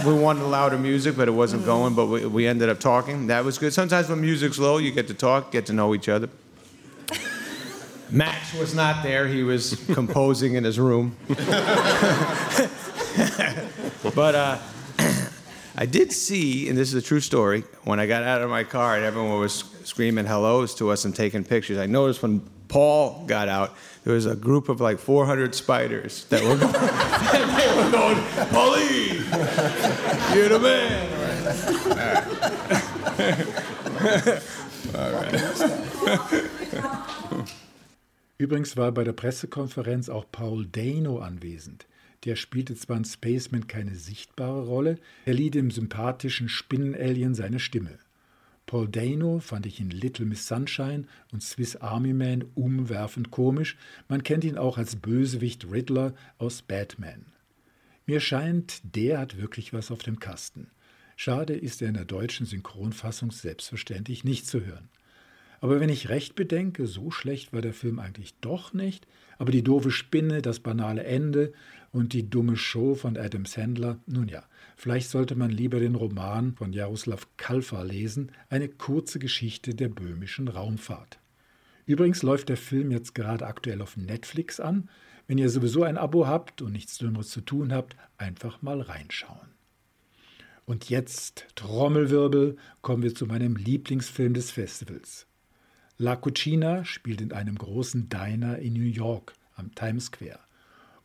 we wanted louder music, but it wasn't going, but we, we ended up talking. That was good. Sometimes when music's low, you get to talk, get to know each other. Max was not there, he was composing in his room. (laughs) but uh, (clears throat) I did see, and this is a true story, when I got out of my car and everyone was screaming hellos to us and taking pictures, I noticed when Paul got out, there was a group of like 400 spiders that were (laughs) going, they were going, Paulie, you're the man. (laughs) Übrigens war bei der Pressekonferenz auch Paul Dano anwesend. Der spielte zwar in Spaceman keine sichtbare Rolle, er lieh dem sympathischen Spinnen-Alien seine Stimme. Paul Dano fand ich in Little Miss Sunshine und Swiss Army Man umwerfend komisch, man kennt ihn auch als Bösewicht Riddler aus Batman. Mir scheint, der hat wirklich was auf dem Kasten. Schade ist er in der deutschen Synchronfassung selbstverständlich nicht zu hören. Aber wenn ich recht bedenke, so schlecht war der Film eigentlich doch nicht, aber die doofe Spinne, das banale Ende und die dumme Show von Adam Sandler, nun ja, vielleicht sollte man lieber den Roman von Jaroslav Kalfa lesen, eine kurze Geschichte der böhmischen Raumfahrt. Übrigens läuft der Film jetzt gerade aktuell auf Netflix an. Wenn ihr sowieso ein Abo habt und nichts Dümmeres zu tun habt, einfach mal reinschauen. Und jetzt, Trommelwirbel, kommen wir zu meinem Lieblingsfilm des Festivals. La Cucina spielt in einem großen Diner in New York am Times Square.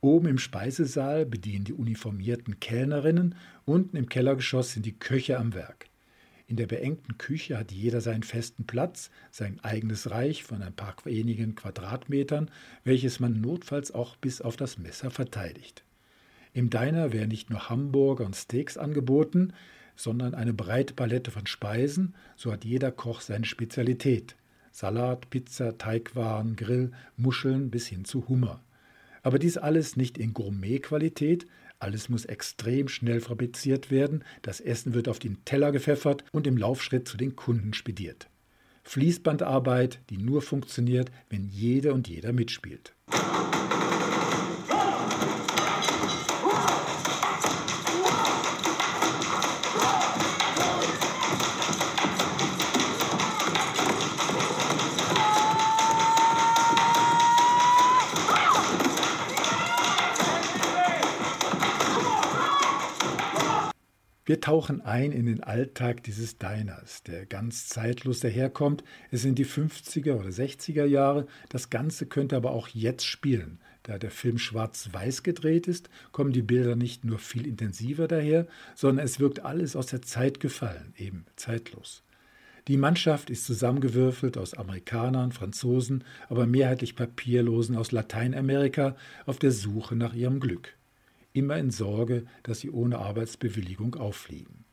Oben im Speisesaal bedienen die uniformierten Kellnerinnen, unten im Kellergeschoss sind die Köche am Werk. In der beengten Küche hat jeder seinen festen Platz, sein eigenes Reich von ein paar wenigen Quadratmetern, welches man notfalls auch bis auf das Messer verteidigt. Im Diner werden nicht nur Hamburger und Steaks angeboten, sondern eine breite Palette von Speisen, so hat jeder Koch seine Spezialität. Salat, Pizza, Teigwaren, Grill, Muscheln bis hin zu Hummer. Aber dies alles nicht in Gourmet-Qualität, alles muss extrem schnell fabriziert werden, das Essen wird auf den Teller gepfeffert und im Laufschritt zu den Kunden spediert. Fließbandarbeit, die nur funktioniert, wenn jede und jeder mitspielt. Wir tauchen ein in den Alltag dieses Diners, der ganz zeitlos daherkommt. Es sind die 50er oder 60er Jahre. Das Ganze könnte aber auch jetzt spielen. Da der Film schwarz-weiß gedreht ist, kommen die Bilder nicht nur viel intensiver daher, sondern es wirkt alles aus der Zeit gefallen, eben zeitlos. Die Mannschaft ist zusammengewürfelt aus Amerikanern, Franzosen, aber mehrheitlich Papierlosen aus Lateinamerika auf der Suche nach ihrem Glück immer in Sorge, dass sie ohne Arbeitsbewilligung auffliegen.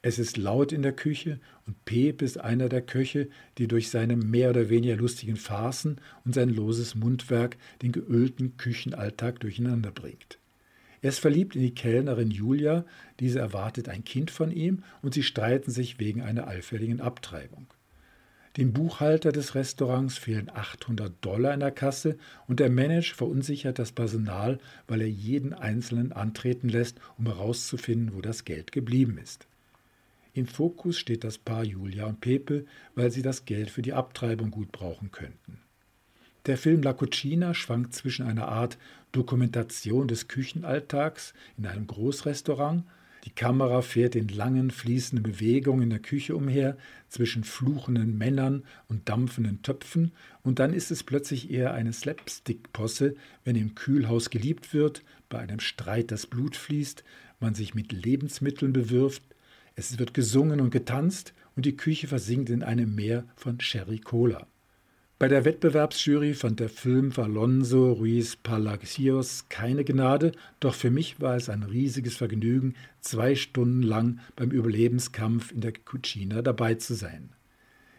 Es ist laut in der Küche und Pep ist einer der Köche, die durch seine mehr oder weniger lustigen Farcen und sein loses Mundwerk den geölten Küchenalltag durcheinander bringt. Er ist verliebt in die Kellnerin Julia, diese erwartet ein Kind von ihm und sie streiten sich wegen einer allfälligen Abtreibung. Dem Buchhalter des Restaurants fehlen 800 Dollar in der Kasse und der Manager verunsichert das Personal, weil er jeden Einzelnen antreten lässt, um herauszufinden, wo das Geld geblieben ist. Im Fokus steht das Paar Julia und Pepe, weil sie das Geld für die Abtreibung gut brauchen könnten. Der Film La Cucina schwankt zwischen einer Art Dokumentation des Küchenalltags in einem Großrestaurant, Die Kamera fährt in langen, fließenden Bewegungen in der Küche umher, zwischen fluchenden Männern und dampfenden Töpfen, und dann ist es plötzlich eher eine Slapstick-Posse, wenn im Kühlhaus geliebt wird, bei einem Streit das Blut fließt, man sich mit Lebensmitteln bewirft, es wird gesungen und getanzt und die Küche versinkt in einem Meer von Sherry Cola. Bei der Wettbewerbsjury fand der Film Alonso Ruiz Palacios keine Gnade, doch für mich war es ein riesiges Vergnügen, zwei Stunden lang beim Überlebenskampf in der Cucina dabei zu sein.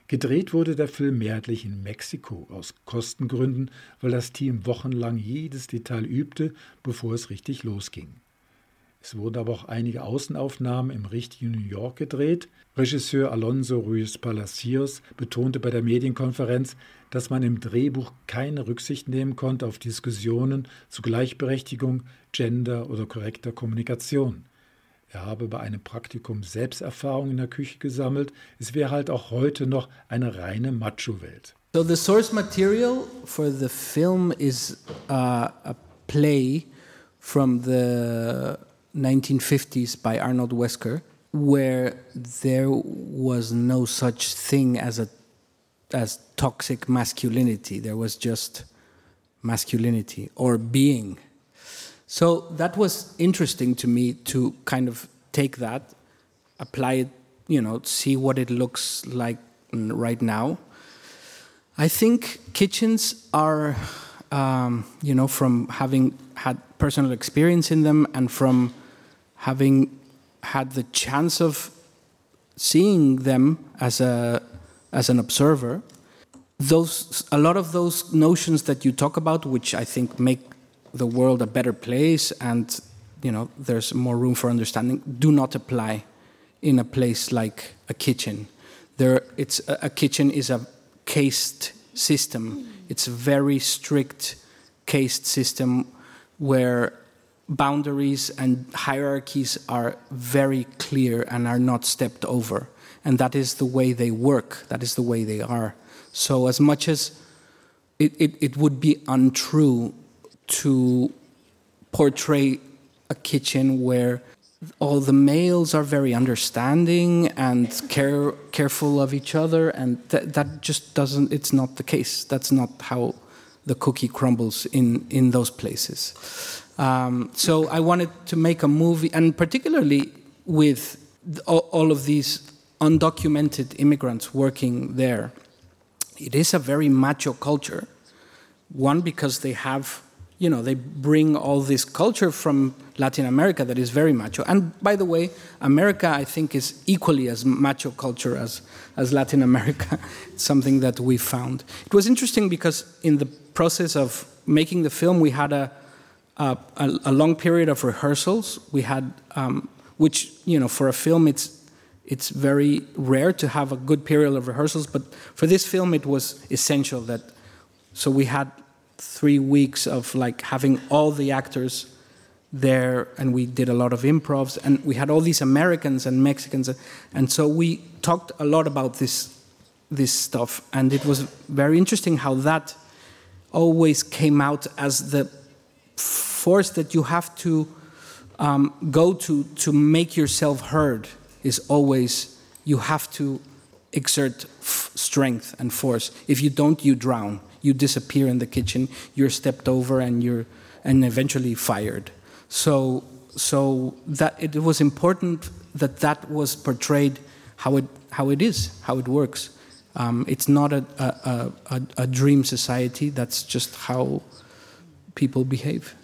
Gedreht wurde der Film mehrheitlich in Mexiko aus Kostengründen, weil das Team wochenlang jedes Detail übte, bevor es richtig losging. Es wurden aber auch einige Außenaufnahmen im richtigen New York gedreht. Regisseur Alonso Ruiz Palacios betonte bei der Medienkonferenz, dass man im Drehbuch keine Rücksicht nehmen konnte auf Diskussionen zu Gleichberechtigung, Gender oder korrekter Kommunikation. Er habe bei einem Praktikum Selbsterfahrung in der Küche gesammelt. Es wäre halt auch heute noch eine reine Macho-Welt. So the source material for the film is uh, a play from the 1950s by Arnold Wesker, where there was no such thing as a as toxic masculinity. There was just masculinity or being. So that was interesting to me to kind of take that, apply it, you know, see what it looks like right now. I think kitchens are, um, you know, from having had personal experience in them and from having had the chance of seeing them as a as an observer, those a lot of those notions that you talk about, which I think make the world a better place and you know there's more room for understanding, do not apply in a place like a kitchen. There, it's a, a kitchen is a cased system. It's a very strict cased system where boundaries and hierarchies are very clear and are not stepped over. And that is the way they work, that is the way they are. So, as much as it, it, it would be untrue to portray a kitchen where all the males are very understanding and care careful of each other and th that just doesn't it's not the case. That's not how the cookie crumbles in in those places um, so i wanted to make a movie and particularly with all, of these undocumented immigrants working there. It is a very macho culture. One, because they have, you know, they bring all this culture from Latin America that is very macho. And by the way, America, I think, is equally as macho culture as, as Latin America. (laughs) it's something that we found. It was interesting because in the process of making the film, we had a, a, a long period of rehearsals. We had, um, which, you know, for a film, it's it's very rare to have a good period of rehearsals, but for this film it was essential that so we had three weeks of like having all the actors there and we did a lot of improvs and we had all these Americans and Mexicans and so we talked a lot about this this stuff and it was very interesting how that always came out as the force that you have to um, go to to make yourself heard is always you have to exert strength and force. If you don't, you drown. You disappear in the kitchen. You're stepped over, and you're and eventually fired. So so that it was important that that was portrayed how it how it is, how it works. Um, it's not a, a, a, a dream society. That's just how people behave.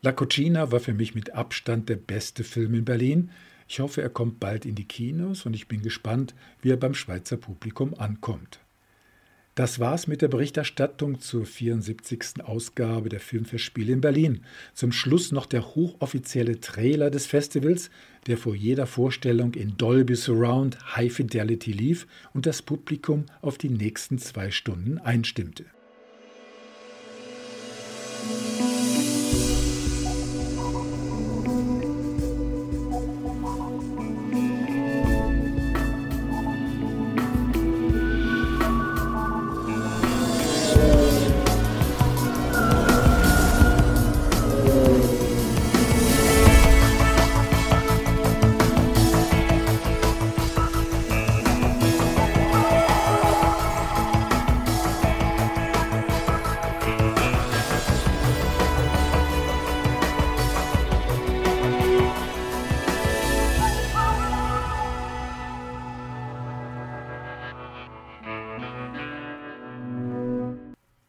La Cucina war für mich mit Abstand der beste Film in Berlin. Ich hoffe, er kommt bald in die Kinos und ich bin gespannt, wie er beim Schweizer Publikum ankommt. Das war's mit der Berichterstattung zur 74. Ausgabe der Filmfestspiele in Berlin. Zum Schluss noch der hochoffizielle Trailer des Festivals, der vor jeder Vorstellung in Dolby Surround High Fidelity lief und das Publikum auf die nächsten zwei Stunden einstimmte.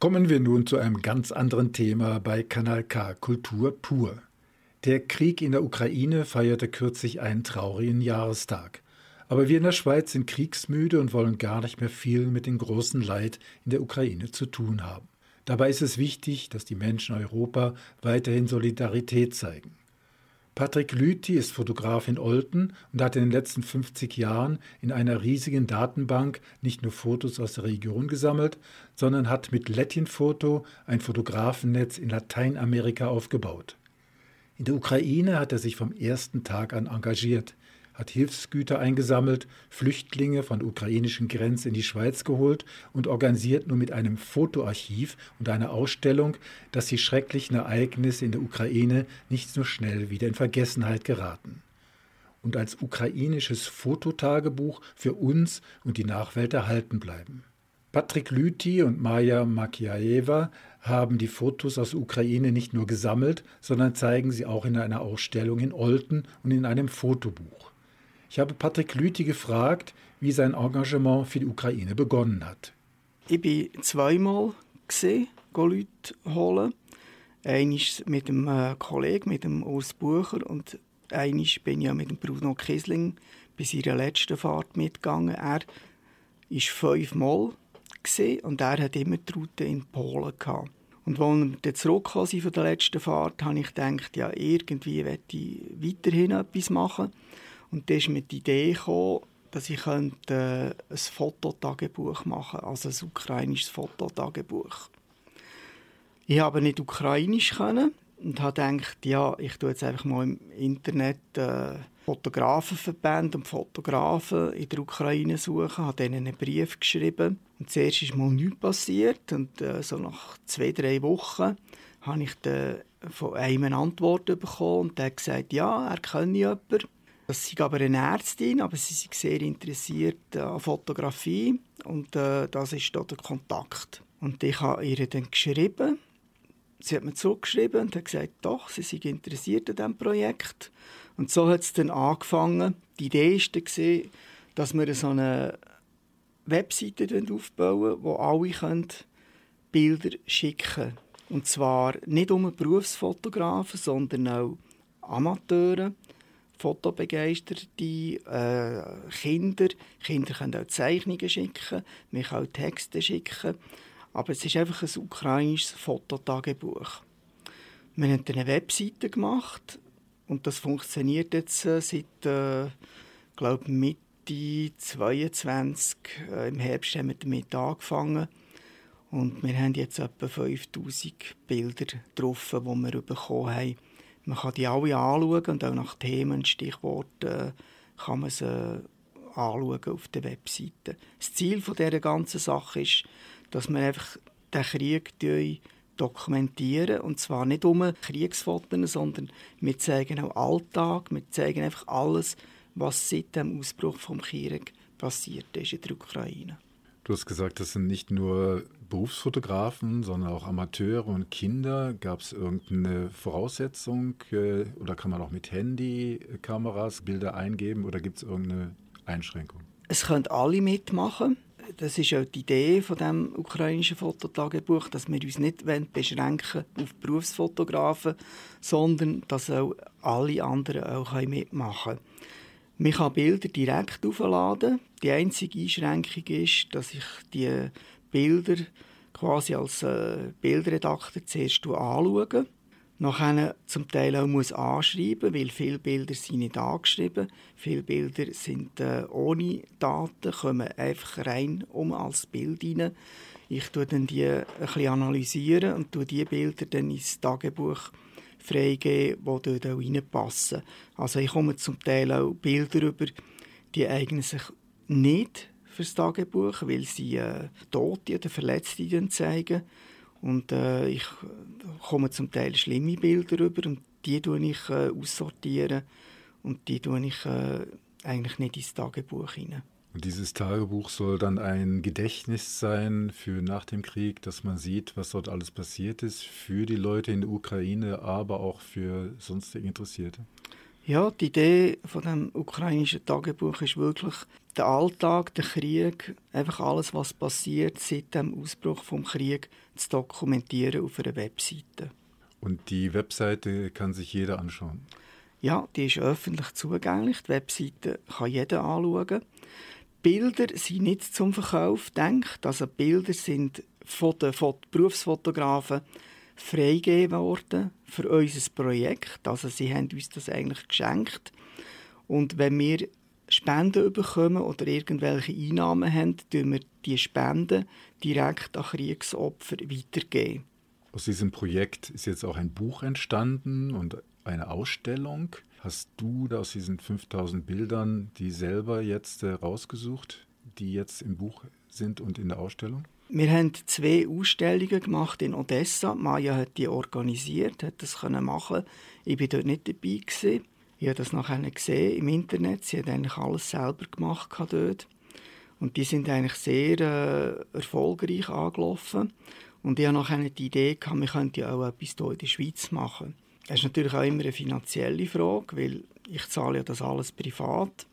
Kommen wir nun zu einem ganz anderen Thema bei Kanal K Kultur pur. Der Krieg in der Ukraine feierte kürzlich einen traurigen Jahrestag. Aber wir in der Schweiz sind kriegsmüde und wollen gar nicht mehr viel mit dem großen Leid in der Ukraine zu tun haben. Dabei ist es wichtig, dass die Menschen Europa weiterhin Solidarität zeigen. Patrick Lüthi ist Fotograf in Olten und hat in den letzten 50 Jahren in einer riesigen Datenbank nicht nur Fotos aus der Region gesammelt, sondern hat mit Latin Photo ein Fotografennetz in Lateinamerika aufgebaut. In der Ukraine hat er sich vom ersten Tag an engagiert hat Hilfsgüter eingesammelt, Flüchtlinge von der ukrainischen Grenze in die Schweiz geholt und organisiert nun mit einem Fotoarchiv und einer Ausstellung, dass die schrecklichen Ereignisse in der Ukraine nicht so schnell wieder in Vergessenheit geraten. Und als ukrainisches Fototagebuch für uns und die Nachwelt erhalten bleiben. Patrick Lüthi und Maja Makiaeva haben die Fotos aus Ukraine nicht nur gesammelt, sondern zeigen sie auch in einer Ausstellung in Olten und in einem Fotobuch. Ich habe Patrick Lüthi gefragt, wie sein Engagement für die Ukraine begonnen hat. Ich bin zweimal gesehen, Leute holen. Einmal mit einem äh, Kollegen, mit dem Urs Bucher und einmal bin ich mit dem Bruno Kisling bei seiner letzten Fahrt mitgegangen. Er war fünfmal und er hat immer die Route in Polen gehabt. Und als wir zurückgekommen sind von der letzten Fahrt, habe ich gedacht, ja, irgendwie möchte ich weiterhin etwas machen. Und da ist mir die Idee gekommen, dass ich könnte, äh, ein Fototagebuch machen also ein ukrainisches Fototagebuch. Ich habe nicht ukrainisch können und habe gedacht, ja, ich tue jetzt einfach mal im Internet äh, Fotografenverbände und Fotografen in der Ukraine suchen, habe ihnen einen Brief geschrieben und zuerst ist mal nichts passiert und äh, so nach zwei, drei Wochen habe ich dann von einem eine Antwort bekommen und der hat gesagt, ja, er kenne jemanden das ist aber eine Ärztin, aber sie ist sehr interessiert an Fotografie und äh, das ist da der Kontakt. Und ich habe ihr dann geschrieben, sie hat mir zurückgeschrieben und hat gesagt, doch, sie sind interessiert an diesem Projekt. Und so hat es dann angefangen. Die Idee war, dass wir so eine Webseite aufbauen wo alle Bilder schicken können. Und zwar nicht um Berufsfotografen, sondern auch Amateure fotobegeisterte äh, Kinder. Kinder können auch Zeichnungen schicken, man kann auch Texte schicken. Aber es ist einfach ein ukrainisches Fototagebuch. Wir haben eine Webseite gemacht und das funktioniert jetzt äh, seit, äh, glaube Mitte 2022. Äh, Im Herbst haben wir damit angefangen. Und wir haben jetzt etwa 5000 Bilder drauf, die wir bekommen haben. Man kann die alle anschauen und auch nach Themen, Stichworten äh, kann man sie äh, anschauen auf der Webseite. Das Ziel von dieser ganzen Sache ist, dass wir einfach den Krieg dokumentieren und zwar nicht um Kriegsfotos, sondern wir zeigen auch Alltag, wir zeigen einfach alles, was seit dem Ausbruch vom Krieg passiert ist in der Ukraine. Du hast gesagt, das sind nicht nur Berufsfotografen, sondern auch Amateure und Kinder. Gab es irgendeine Voraussetzung äh, oder kann man auch mit Handykameras Bilder eingeben oder gibt es irgendeine Einschränkung? Es können alle mitmachen. Das ist auch die Idee von dem ukrainischen Fototagebuch, dass wir uns nicht beschränken auf Berufsfotografen, sondern dass auch alle anderen auch mitmachen können. Man kann Bilder direkt aufladen. Die einzige Einschränkung ist, dass ich die Bilder quasi als äh, Bildredakteur zuerst anschaue. Nachher zum Teil auch muss anschreiben, weil viele Bilder sind nicht angeschrieben. Viele Bilder sind äh, ohne Daten, kommen einfach rein um als Bild rein. Ich tue dann die ein analysieren und tue die Bilder dann ins Tagebuch freigeben, die dort auch reinpassen. Also ich komme zum Teil auch Bilder über, die eignen sich nicht fürs Tagebuch, weil sie äh, Tote oder Verletzte zeigen. Und äh, ich komme zum Teil schlimme Bilder über und die tue ich äh, aussortieren und die tue ich äh, eigentlich nicht ins Tagebuch hinein. Und dieses Tagebuch soll dann ein Gedächtnis sein für nach dem Krieg, dass man sieht, was dort alles passiert ist, für die Leute in der Ukraine, aber auch für sonstige Interessierte. Ja, die Idee von dem ukrainischen Tagebuch ist wirklich der Alltag, der Krieg, einfach alles, was passiert seit dem Ausbruch vom Krieg, zu dokumentieren auf einer Webseite. Und die Webseite kann sich jeder anschauen? Ja, die ist öffentlich zugänglich. Die Webseite kann jeder anschauen. Bilder sind nicht zum Verkauf gedacht. Also Bilder sind von den Berufsfotografen freigegeben worden für unser Projekt. Also sie haben uns das eigentlich geschenkt. Und wenn wir Spenden bekommen oder irgendwelche Einnahmen haben, tun wir die Spenden direkt an Kriegsopfer weitergeben. Aus diesem Projekt ist jetzt auch ein Buch entstanden und eine Ausstellung. Hast du aus diesen 5000 Bildern die selber jetzt äh, rausgesucht, die jetzt im Buch sind und in der Ausstellung? Wir haben zwei Ausstellungen gemacht in Odessa. Maya hat die organisiert, hat das können machen. Ich war dort nicht dabei gewesen. Ich habe das nachher gesehen im Internet. Sie hat eigentlich alles selber gemacht dort. Und die sind eigentlich sehr äh, erfolgreich angelaufen. Und ich hatte nachher die Idee, gehabt, wir könnten ja auch etwas hier in der Schweiz machen. Das ist natürlich auch immer eine finanzielle Frage, weil ich zahle ja das alles privat.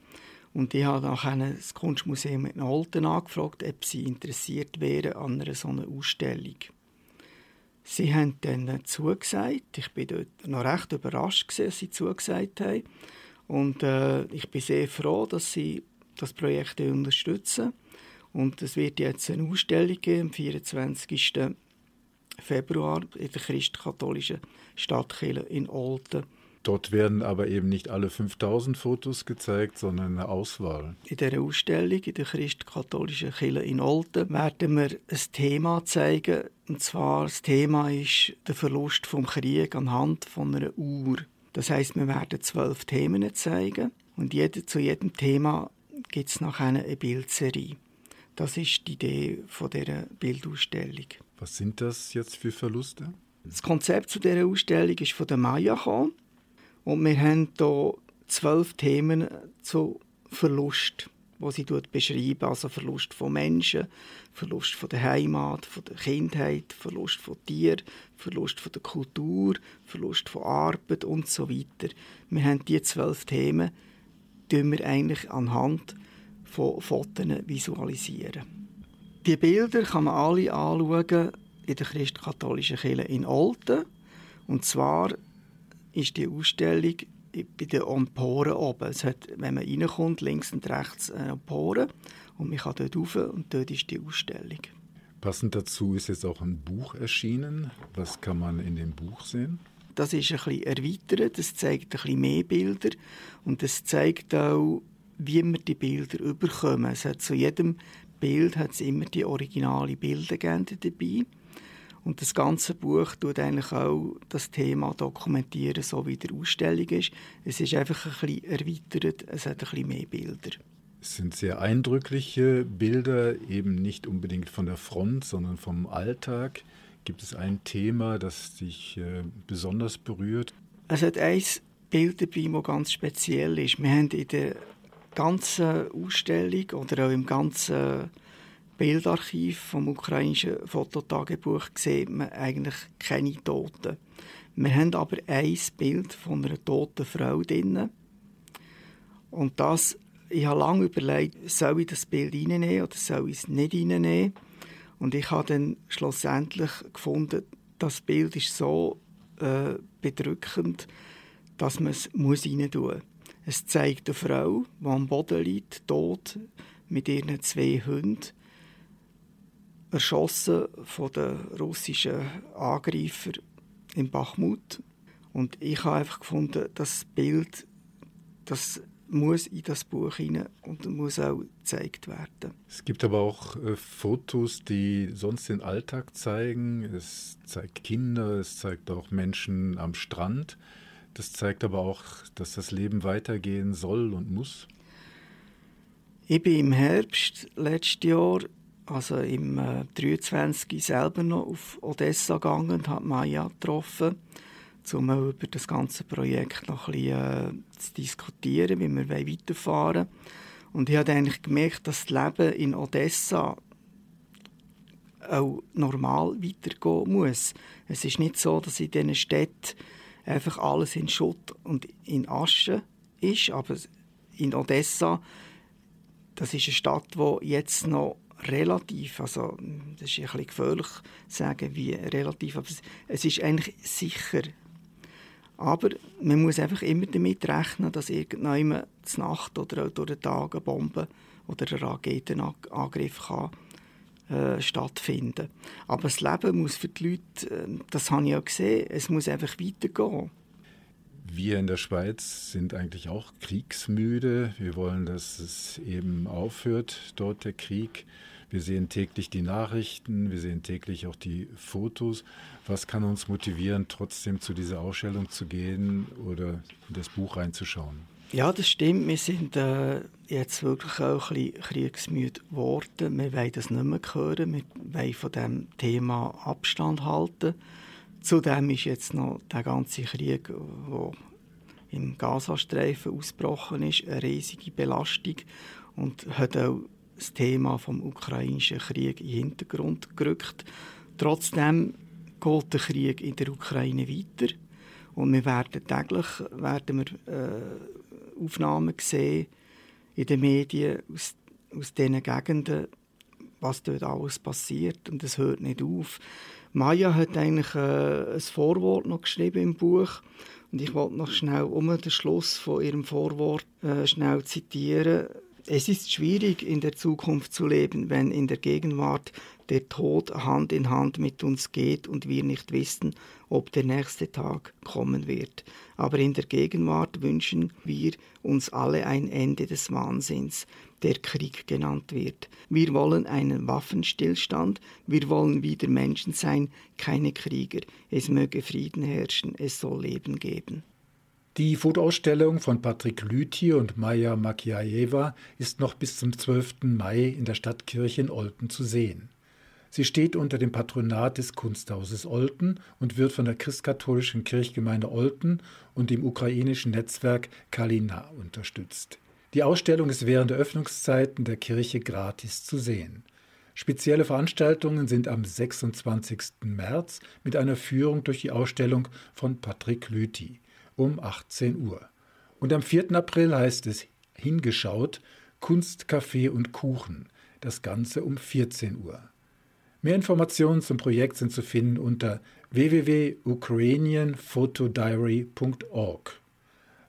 Und ich habe nachher das Kunstmuseum in Olten angefragt, ob sie interessiert wären an einer solchen Ausstellung. Sie haben dann zugesagt. Ich bin dort noch recht überrascht, gewesen, dass sie zugesagt haben. Und äh, ich bin sehr froh, dass sie das Projekt unterstützen. Und es wird jetzt eine Ausstellung geben, am 24. Februar in der christkatholischen Stadtkirche in Olten. Dort werden aber eben nicht alle 5000 Fotos gezeigt, sondern eine Auswahl. In dieser Ausstellung in der christkatholischen Kirche in Olten werden wir ein Thema zeigen. Und zwar das Thema ist der Verlust vom Krieg anhand von einer Uhr. Das heißt, wir werden zwölf Themen zeigen und jede, zu jedem Thema gibt es nachher eine Bildserie. Das ist die Idee von dieser Bildausstellung. Was sind das jetzt für Verluste? Das Konzept zu dieser Ausstellung ist von der Maya gekommen. Und wir haben hier zwölf Themen zu Verlust, wo sie dort beschreiben, also Verlust von Menschen, Verlust von der Heimat, von der Kindheit, Verlust von Tier, Verlust von der Kultur, Verlust von Arbeit und so weiter. Wir haben diese zwölf Themen, die wir eigentlich anhand von Fotos visualisieren. Die Bilder kann man alle anschauen in der christkatholischen Kirche in Olten. Und zwar ist die Ausstellung bei den Emporen oben. Es hat, wenn man reinkommt, links und rechts eine Empore und man kann dort rauf und dort ist die Ausstellung. Passend dazu ist jetzt auch ein Buch erschienen. Was kann man in dem Buch sehen? Das ist ein bisschen erweitert, das zeigt ein bisschen mehr Bilder und es zeigt auch, wie wir die Bilder überkommen. Es hat zu jedem Bild hat es immer die originale Bildlegende dabei. Und das ganze Buch tut eigentlich auch das Thema dokumentieren, so wie der Ausstellung ist. Es ist einfach ein bisschen erweitert, es hat ein bisschen mehr Bilder. Es sind sehr eindrückliche Bilder, eben nicht unbedingt von der Front, sondern vom Alltag. Gibt es ein Thema, das dich äh, besonders berührt? Es hat ein Bild dabei, das ganz speziell ist. Wir haben in der ganzen Ausstellung oder auch im ganzen Bildarchiv vom ukrainischen Fototagebuch sieht man eigentlich keine Toten. Wir haben aber ein Bild von einer toten Frau drin. Und das, ich habe lange überlegt, soll ich das Bild reinnehmen oder soll ich es nicht reinnehmen. Und ich habe dann schlussendlich gefunden, das Bild ist so äh, bedrückend, dass man es muss rein tun muss. Es zeigt eine Frau, die am Boden liegt, tot, mit ihren zwei Hunden erschossen von den russischen Angreifern in Bachmut. Und ich habe einfach gefunden, das Bild, das muss in das Buch hinein und muss auch gezeigt werden. Es gibt aber auch äh, Fotos, die sonst den Alltag zeigen. Es zeigt Kinder, es zeigt auch Menschen am Strand. Das zeigt aber auch, dass das Leben weitergehen soll und muss. Ich bin im Herbst letztes Jahr also im äh, 23 selber noch auf Odessa gegangen und habe Maya getroffen, um über das ganze Projekt noch ein bisschen äh, zu diskutieren, wie wir weiterfahren wollen. Und ich habe eigentlich gemerkt, dass das Leben in Odessa auch normal weitergehen muss. Es ist nicht so, dass in diesen Städten einfach alles in Schutt und in Asche ist. Aber in Odessa, das ist eine Stadt, die jetzt noch relativ, also das ist ein bisschen gefährlich sagen, wie relativ, aber es ist eigentlich sicher. Aber man muss einfach immer damit rechnen, dass irgendwann zur Nacht oder auch durch den Tag eine Bombe oder ein Raketenangriff kann, äh, stattfinden Aber das Leben muss für die Leute, äh, das habe ich ja gesehen, es muss einfach weitergehen. Wir in der Schweiz sind eigentlich auch kriegsmüde. Wir wollen, dass es eben aufhört, dort der Krieg. Wir sehen täglich die Nachrichten, wir sehen täglich auch die Fotos. Was kann uns motivieren, trotzdem zu dieser Ausstellung zu gehen oder in das Buch reinzuschauen? Ja, das stimmt. Wir sind äh, jetzt wirklich auch ein bisschen kriegsmüde geworden. Wir wollen das nicht mehr hören. Wir wollen von diesem Thema Abstand halten. Zudem ist jetzt noch der ganze Krieg, der im Gazastreifen ausgebrochen ist, eine riesige Belastung und hat auch das Thema vom ukrainischen Krieg in den Hintergrund gerückt. Trotzdem geht der Krieg in der Ukraine weiter und wir werden täglich werden wir, äh, Aufnahmen sehen in den Medien aus, aus diesen Gegenden, was dort alles passiert und es hört nicht auf. Maya hat eigentlich äh, ein Vorwort noch geschrieben im Buch und ich wollte noch schnell um den Schluss von ihrem Vorwort äh, schnell zitieren. Es ist schwierig, in der Zukunft zu leben, wenn in der Gegenwart der Tod Hand in Hand mit uns geht und wir nicht wissen, ob der nächste Tag kommen wird. Aber in der Gegenwart wünschen wir uns alle ein Ende des Wahnsinns, der Krieg genannt wird. Wir wollen einen Waffenstillstand, wir wollen wieder Menschen sein, keine Krieger. Es möge Frieden herrschen, es soll Leben geben. Die Fotoausstellung von Patrick Lüthi und Maja Makiajewa ist noch bis zum 12. Mai in der Stadtkirche in Olten zu sehen. Sie steht unter dem Patronat des Kunsthauses Olten und wird von der christkatholischen Kirchgemeinde Olten und dem ukrainischen Netzwerk Kalina unterstützt. Die Ausstellung ist während der Öffnungszeiten der Kirche gratis zu sehen. Spezielle Veranstaltungen sind am 26. März mit einer Führung durch die Ausstellung von Patrick Lüthi um 18 Uhr. Und am 4. April heißt es Hingeschaut, Kunst, Kaffee und Kuchen. Das Ganze um 14 Uhr. Mehr Informationen zum Projekt sind zu finden unter www.ukrainianphotodiary.org.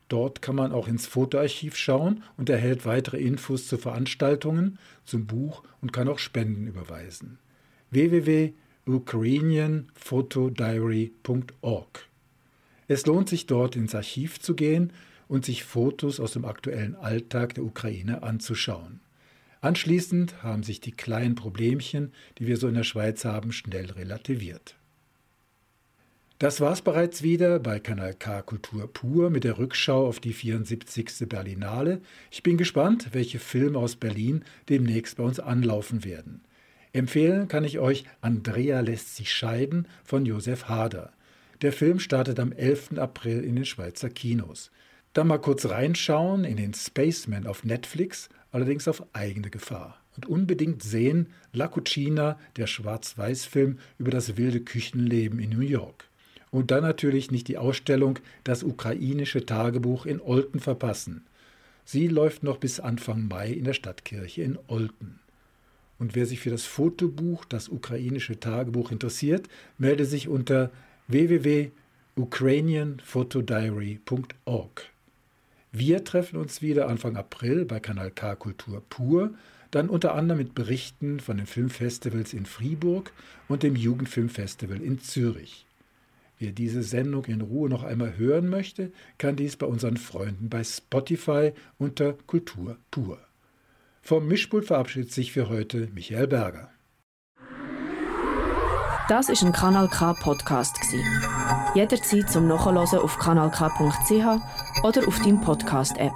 Dort kann man auch ins Fotoarchiv schauen und erhält weitere Infos zu Veranstaltungen, zum Buch und kann auch Spenden überweisen. www.ukrainianphotodiary.org es lohnt sich dort ins Archiv zu gehen und sich Fotos aus dem aktuellen Alltag der Ukraine anzuschauen. Anschließend haben sich die kleinen Problemchen, die wir so in der Schweiz haben, schnell relativiert. Das war's bereits wieder bei Kanal K Kultur pur mit der Rückschau auf die 74. Berlinale. Ich bin gespannt, welche Filme aus Berlin demnächst bei uns anlaufen werden. Empfehlen kann ich euch Andrea lässt sich scheiden von Josef Hader. Der Film startet am 11. April in den Schweizer Kinos. Dann mal kurz reinschauen in den Spaceman auf Netflix, allerdings auf eigene Gefahr. Und unbedingt sehen La Cucina, der Schwarz-Weiß-Film über das wilde Küchenleben in New York. Und dann natürlich nicht die Ausstellung Das ukrainische Tagebuch in Olten verpassen. Sie läuft noch bis Anfang Mai in der Stadtkirche in Olten. Und wer sich für das Fotobuch Das ukrainische Tagebuch interessiert, melde sich unter www.ukrainianphotodiary.org. Wir treffen uns wieder Anfang April bei Kanal K Kultur pur, dann unter anderem mit Berichten von den Filmfestivals in Fribourg und dem Jugendfilmfestival in Zürich. Wer diese Sendung in Ruhe noch einmal hören möchte, kann dies bei unseren Freunden bei Spotify unter Kultur pur. Vom Mischpult verabschiedet sich für heute Michael Berger. Das ist ein Kanal K Podcast Jederzeit zum Nachhören auf kanalk.ch oder auf deinem Podcast App.